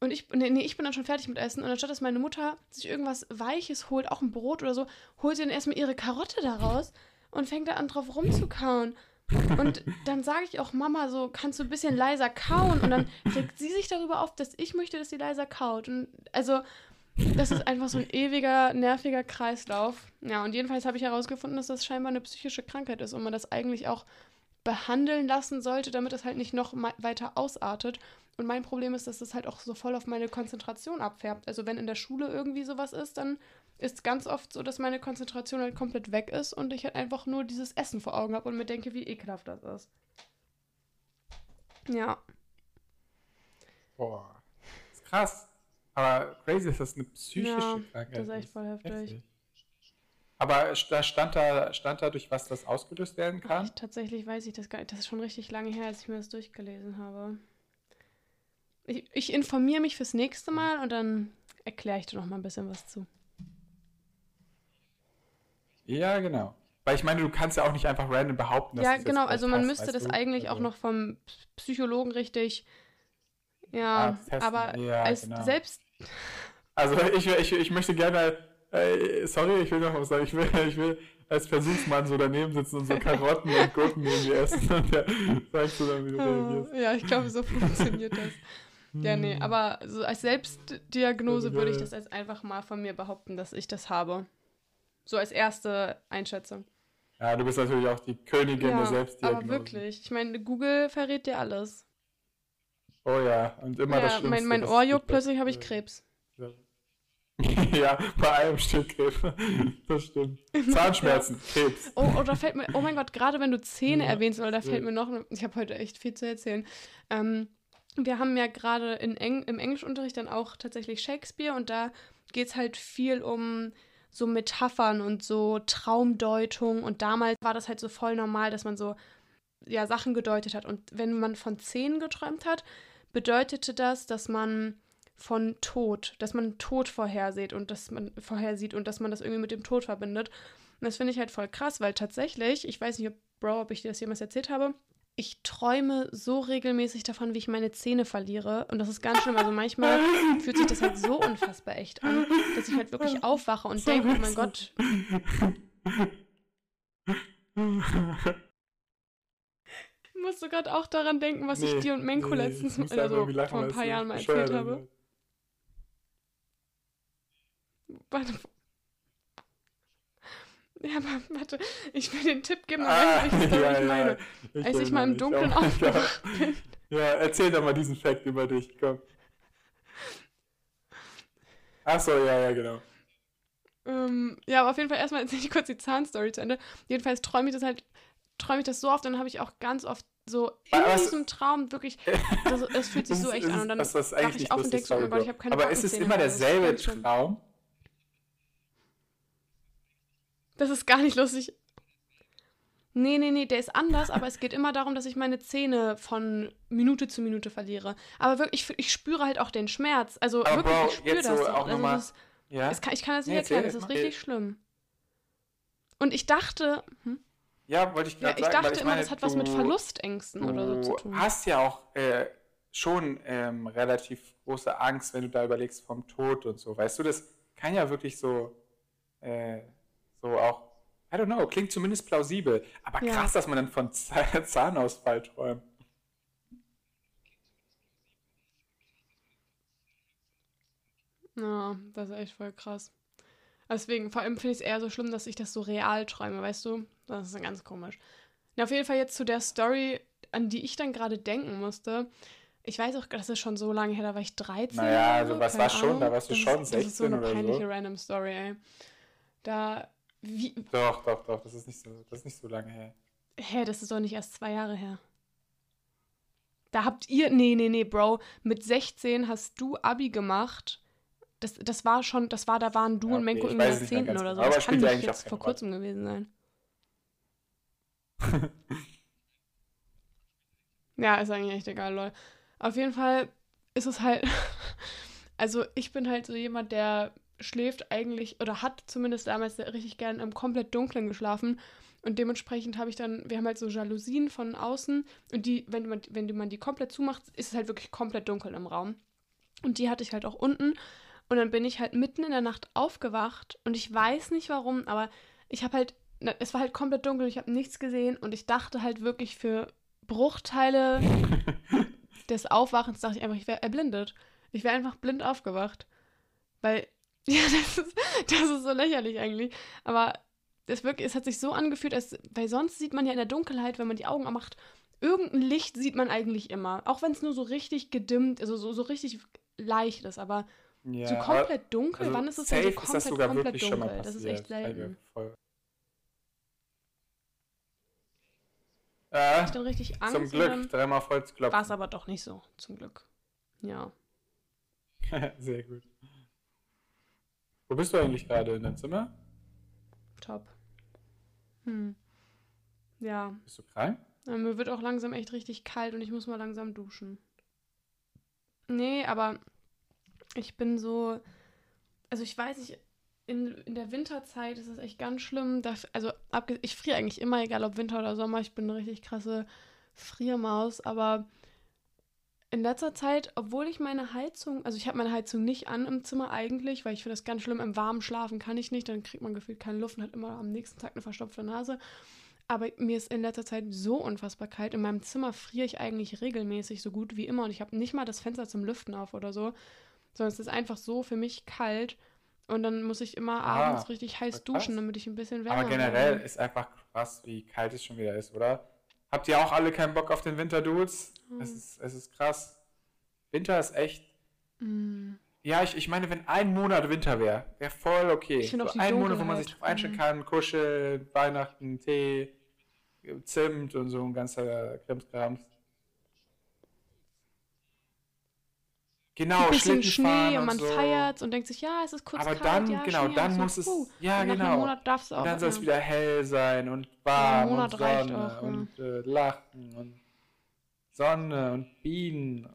Und ich, nee, nee, ich bin dann schon fertig mit Essen. Und anstatt dass meine Mutter sich irgendwas Weiches holt, auch ein Brot oder so, holt sie dann erstmal ihre Karotte daraus. und fängt da an drauf rumzukauen. Und dann sage ich auch Mama so, kannst du ein bisschen leiser kauen? Und dann regt sie sich darüber auf, dass ich möchte, dass sie leiser kaut. Und also, das ist einfach so ein ewiger, nerviger Kreislauf. Ja, und jedenfalls habe ich herausgefunden, dass das scheinbar eine psychische Krankheit ist und man das eigentlich auch behandeln lassen sollte, damit es halt nicht noch weiter ausartet. Und mein Problem ist, dass das halt auch so voll auf meine Konzentration abfärbt. Also wenn in der Schule irgendwie sowas ist, dann ist es ganz oft so, dass meine Konzentration halt komplett weg ist und ich halt einfach nur dieses Essen vor Augen habe und mir denke, wie ekelhaft das ist. Ja. Boah. Das ist krass. Aber crazy ist das eine psychische ja, Krankheit. Das ist echt voll heftig. heftig. Aber da stand da, stand da, durch was das ausgelöst werden kann? Ach, tatsächlich weiß ich das gar nicht. Das ist schon richtig lange her, als ich mir das durchgelesen habe. Ich, ich informiere mich fürs nächste Mal und dann erkläre ich dir noch mal ein bisschen was zu. Ja, genau. Weil ich meine, du kannst ja auch nicht einfach random behaupten, dass Ja, genau, also man passt, müsste das du? eigentlich also. auch noch vom Psychologen richtig. Ja, ah, aber ja, als genau. selbst. Also ich, ich, ich möchte gerne. Äh, sorry, ich will noch was sagen. Ich will, ich will als Versuchsmann so daneben sitzen und so Karotten und Gurken irgendwie essen und der sagst du dann, wie du reagierst. Ja, ich glaube, so funktioniert das. Ja, nee, hm. aber so als Selbstdiagnose würde ich das jetzt einfach mal von mir behaupten, dass ich das habe. So als erste Einschätzung. Ja, du bist natürlich auch die Königin ja, der Selbstdiagnose. Aber wirklich, ich meine, Google verrät dir alles. Oh ja, und immer ja, das Schlimmste. Mein, mein Ohr juckt, plötzlich habe ich Krebs. Ja. ja, bei allem steht Krebs. Das stimmt. Zahnschmerzen, Krebs. Oh, oh, da fällt mir, oh mein Gott, gerade wenn du Zähne ja, erwähnst, oder da fällt mir noch, ich habe heute echt viel zu erzählen. Ähm, wir haben ja gerade Eng im Englischunterricht dann auch tatsächlich Shakespeare und da geht es halt viel um so Metaphern und so Traumdeutung. Und damals war das halt so voll normal, dass man so ja Sachen gedeutet hat. Und wenn man von Zähnen geträumt hat, bedeutete das, dass man von Tod, dass man Tod vorhersieht und dass man vorhersieht und dass man das irgendwie mit dem Tod verbindet. Und das finde ich halt voll krass, weil tatsächlich, ich weiß nicht, ob Bro, ob ich dir das jemals erzählt habe, ich träume so regelmäßig davon, wie ich meine Zähne verliere. Und das ist ganz schlimm. Also manchmal fühlt sich das halt so unfassbar echt an, dass ich halt wirklich aufwache und denke, oh mein Gott. Ich musste gerade auch daran denken, was nee, ich dir und Menko nee, letztens, also vor ein paar Jahren mal erzählt habe. Warte, ja, aber warte, ich will den Tipp geben, ah, weißt du, welche ja, ich meine. Ja, ich Als ich mal im Dunkeln aufgewacht bin. Ja, erzähl doch mal diesen Fakt über dich, komm. Achso, ja, ja, genau. Ähm, ja, aber auf jeden Fall erstmal erzähle ich kurz die Zahnstory zu Ende. Jedenfalls träume ich das halt, träume ich das so oft, dann habe ich auch ganz oft so in was, diesem Traum wirklich, es fühlt sich so echt an und dann wache ich auf und denke so, oh mein Gott, ich habe keine Aber ist es immer derselbe Traum? Das ist gar nicht lustig. Nee, nee, nee, der ist anders, aber es geht immer darum, dass ich meine Zähne von Minute zu Minute verliere. Aber wirklich, ich, ich spüre halt auch den Schmerz. Also aber wirklich, Bro, ich spüre das. So auch also das ja? kann, ich kann das nicht nee, erklären, das ist richtig okay. schlimm. Und ich dachte. Hm? Ja, wollte ich gerade ja, ich sagen. dachte ich immer, meine, das hat was mit Verlustängsten oder so zu tun. Du hast ja auch äh, schon ähm, relativ große Angst, wenn du da überlegst vom Tod und so. Weißt du, das kann ja wirklich so. Äh, so auch, I don't know, klingt zumindest plausibel. Aber ja. krass, dass man dann von Zahnausfall träumt. Ja, das ist echt voll krass. Deswegen, vor allem finde ich es eher so schlimm, dass ich das so real träume, weißt du? Das ist ganz komisch. Na, auf jeden Fall jetzt zu der Story, an die ich dann gerade denken musste. Ich weiß auch, das ist schon so lange her, da war ich 13. Naja, also was war schon, da warst du das schon ist, 16 oder so. Das ist so eine peinliche random Story, ey. Da wie? Doch, doch, doch, das ist nicht so, das ist nicht so lange her. Hä, das ist doch nicht erst zwei Jahre her. Da habt ihr, nee, nee, nee, Bro, mit 16 hast du Abi gemacht. Das, das war schon, das war, da waren du ja, okay, und Menko irgendwie in der 10. oder so. Aber das kann nicht jetzt vor kurzem gewesen sein. ja, ist eigentlich echt egal, lol. Auf jeden Fall ist es halt, also ich bin halt so jemand, der schläft eigentlich oder hat zumindest damals richtig gern im komplett Dunklen geschlafen. Und dementsprechend habe ich dann, wir haben halt so Jalousien von außen und die, wenn man, wenn man die komplett zumacht, ist es halt wirklich komplett dunkel im Raum. Und die hatte ich halt auch unten. Und dann bin ich halt mitten in der Nacht aufgewacht und ich weiß nicht warum, aber ich habe halt es war halt komplett dunkel, ich habe nichts gesehen und ich dachte halt wirklich für Bruchteile des Aufwachens, dachte ich einfach, ich wäre erblindet. Ich wäre einfach blind aufgewacht. Weil, ja, das ist, das ist so lächerlich eigentlich. Aber es, wirklich, es hat sich so angefühlt, als, weil sonst sieht man ja in der Dunkelheit, wenn man die Augen macht, irgendein Licht sieht man eigentlich immer. Auch wenn es nur so richtig gedimmt, also so, so richtig leicht ist, aber Ja, so komplett dunkel, also wann ist es denn so safe ist das komplett, komplett dunkel? Das ist echt selten. Voll. Äh, Ich dann richtig Angst zum Glück, dreimal voll zu war es aber doch nicht so, zum Glück. Ja. Sehr gut. Wo bist du eigentlich gerade? In deinem Zimmer? Top. Hm. Ja. Bist du krank? Äh, Mir wird auch langsam echt richtig kalt und ich muss mal langsam duschen. Nee, aber ich bin so. Also ich weiß nicht, in, in der Winterzeit ist es echt ganz schlimm. Da, also ich friere eigentlich immer, egal ob Winter oder Sommer. Ich bin eine richtig krasse Friermaus, aber in letzter Zeit, obwohl ich meine Heizung, also ich habe meine Heizung nicht an im Zimmer eigentlich, weil ich finde das ganz schlimm, im Warmen schlafen kann ich nicht, dann kriegt man gefühlt keine Luft und hat immer am nächsten Tag eine verstopfte Nase. Aber mir ist in letzter Zeit so unfassbar kalt. In meinem Zimmer friere ich eigentlich regelmäßig so gut wie immer und ich habe nicht mal das Fenster zum Lüften auf oder so, sondern es ist einfach so für mich kalt und dann muss ich immer Ah, abends richtig heiß duschen, damit ich ein bisschen wärmer Aber generell werde. ist einfach krass, wie kalt es schon wieder ist, oder? Habt ihr auch alle keinen Bock auf den Winter, Dudes? Hm. Es, ist, es ist krass. Winter ist echt. Mm. Ja, ich, ich meine, wenn ein Monat Winter wäre, wäre voll okay. Ich finde auch so ein Monat, wo man sich drauf einstellen Mhm. kann, kuscheln, Weihnachten, Tee, Zimt und so ein ganzer Krimskrams. Genau, ein bisschen Schlitten Schnee und man so. feiert und denkt sich, ja, es ist kurz Aber kalt, dann, ja, genau, Schnee, dann so, muss es, puh. ja und nach einem genau. Monat darfst du auch. Und dann soll es ja. wieder hell sein und warm und Sonne auch, und äh, Lachen und Sonne und Bienen.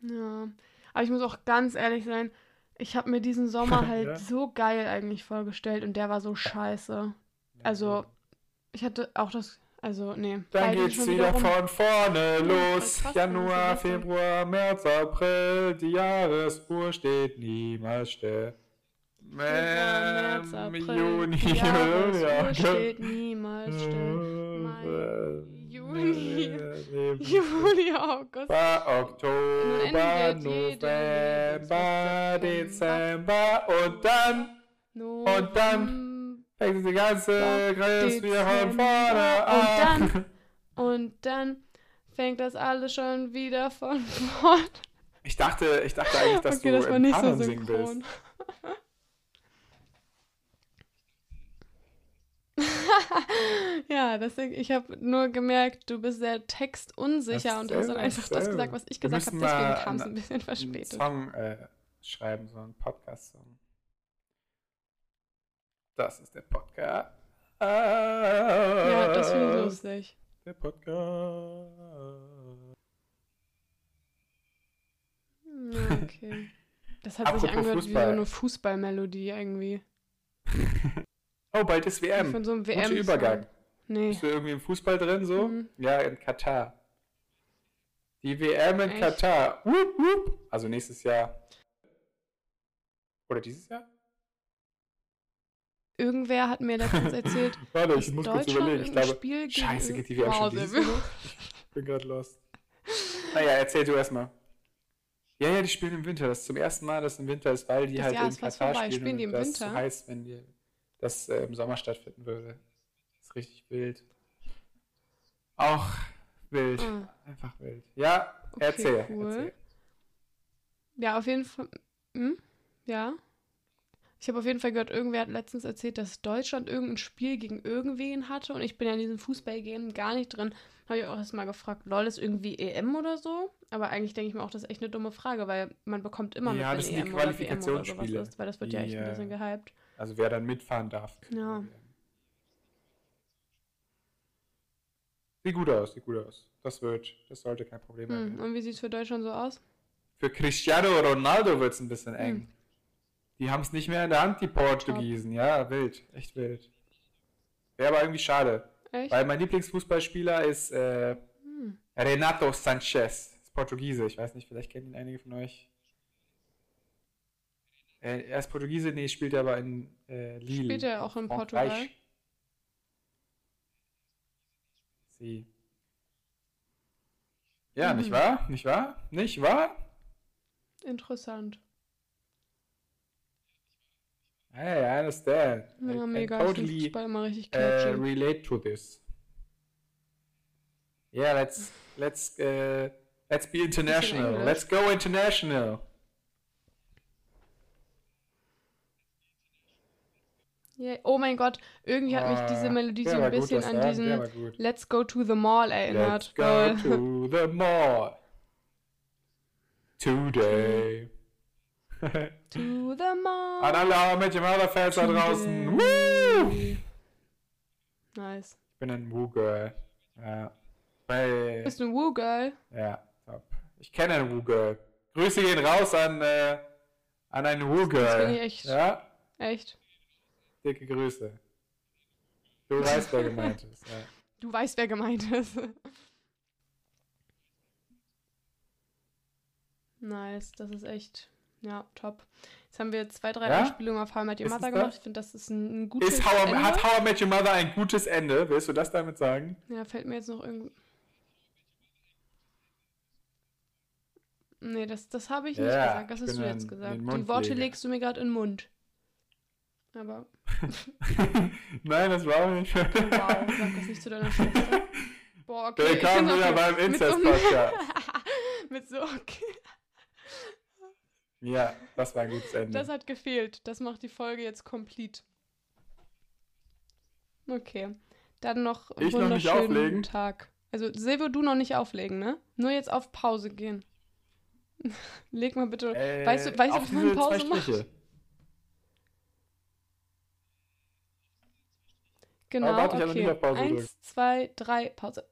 Ja, aber ich muss auch ganz ehrlich sein, ich habe mir diesen Sommer halt Ja. so geil eigentlich vorgestellt und der war so scheiße. Also, ich hatte auch das, also, nee. Dann geht's wieder rum. von vorne los. krass, Januar, ja Februar, März, April, die Jahresuhr steht niemals still. März, April, Juni, die Jahresuhr ja, steht niemals still. Mai, Juni, Juli, August. Oktober, November, Dezember und dann Und dann fängt die ganze Kreis wieder von vorne an. Und dann- Und dann fängt das alles schon wieder von vorn. Ich dachte, ich dachte eigentlich, dass okay, du das war nicht so synchron. ja, deswegen, ich habe nur gemerkt, du bist sehr textunsicher und hast dann einfach das gesagt, was ich gesagt habe. Deswegen kam es ein- bisschen Einen verspätet. Song äh, schreiben, so einen Podcast-Song. Das ist der Podcast. Ja, das finde ich lustig. Der Podcast. Okay. Das hat sich angehört wie so Fußball. eine Fußballmelodie irgendwie. Oh, bald ist WM. Von so einem Guter WM. Übergang. Nee. Bist du irgendwie im Fußball drin so? Mhm. Ja, in Katar. Die WM in Echt? Katar. Wupp, wupp. Also nächstes Jahr. Oder dieses Jahr? Irgendwer hat mir letztens erzählt, Warte, dass ich muss kurz Deutschland überlegen. Ich glaube, Spiel Scheiße, geht die WM schon dieses Jahr? Ich bin gerade lost. Naja, erzähl du erstmal. Ja, ja, die spielen im Winter. Das ist zum ersten Mal, dass es im Winter ist, weil die Das halt Jahr in ist Katar vorbei. spielen. Spielen und die im das ist Winter? so heiß, wenn die, das äh, im Sommer stattfinden würde. Das ist richtig wild. Auch wild. Ah. Einfach wild. Ja, Okay, erzähl, cool. erzähl. Ja, auf jeden Fall. Hm? Ja. Ich habe auf jeden Fall gehört, irgendwer hat letztens erzählt, dass Deutschland irgendein Spiel gegen irgendwen hatte und ich bin ja in diesem Fußballgame gar nicht drin. Habe ich auch erst mal gefragt, lol, ist irgendwie EM oder so? Aber eigentlich denke ich mir auch, das ist echt eine dumme Frage, weil man bekommt immer Ja, mit, das EM oder WM oder sowas ist, weil das wird ja die, echt ein bisschen gehypt. Also wer dann mitfahren darf. Ja. Sieht gut aus, sieht gut aus. Das wird, das sollte kein Problem Hm. werden. Und wie sieht es für Deutschland so aus? Für Cristiano Ronaldo wird es ein bisschen eng. Hm. Die haben es nicht mehr in der Hand, die Portugiesen. Ja, wild. Echt wild. Wäre aber irgendwie schade. Echt? Weil mein Lieblingsfußballspieler ist äh, Hm. Renato Sanchez. Ist Portugiese. Ich weiß nicht, vielleicht kennen ihn einige von euch. Äh, er ist Portugiese, nee, spielt er aber in äh, Lille. Spielt er auch in. Portugal? Sie. Ja, Mhm. nicht wahr? Nicht wahr? Nicht wahr? Interessant. Hey, I understand. I Ja, can mega. Ich finde totally Fußball immer richtig uh, catchy. relate to this. Yeah, let's let's uh, let's be international. Let's go international. Yeah. Oh mein Gott, irgendwie hat mich diese Ah, Melodie der so ein gut, bisschen das an war- diesen gut. Let's Go to the Mall erinnert. Let's go to the mall today. to the Mall. An alle How Fans da draußen. Woo! Ich Nice. bin ein Woo-Girl. Ja. Bei, Bist du ein Woo-Girl? ja, top. Ich kenne ein Woo-Girl. Grüße gehen raus an, äh, an ein Woo-Girl. Das bin ich echt. Ja, Echt? dicke Grüße. Du weißt, wer gemeint ist. Ja. Du weißt, wer gemeint ist. nice, das ist echt, ja, top. Jetzt haben wir zwei, drei Ja? Anspielungen auf How I Met Your Mother gemacht. Ich finde, das ist ein, ein gutes Ist How Ende. hat How I Met Your Mother ein gutes Ende? Willst du das damit sagen? Ja, fällt mir jetzt noch irgendwie... Nee, das, das habe ich nicht Ja, gesagt. Das hast du jetzt gesagt. Die Worte legst du mir gerade in den Mund. Aber, Nein, das war nicht. wow, sag das nicht zu deiner Schwester. Boah, okay. Willkommen wieder beim Inzest-Podcast. Mit so, okay. Ja, das war ein gutes Ende. Das hat gefehlt. Das macht die Folge jetzt komplett. Okay. Dann noch einen Ich noch nicht wunderschönen auflegen? Tag. Also, Silvio, du noch nicht auflegen, ne? Nur jetzt auf Pause gehen. Leg mal bitte. Äh, weißt du, weißt du was man Pause macht? Genau, warte, ich hab noch okay. Eins, zwei, drei, Pause.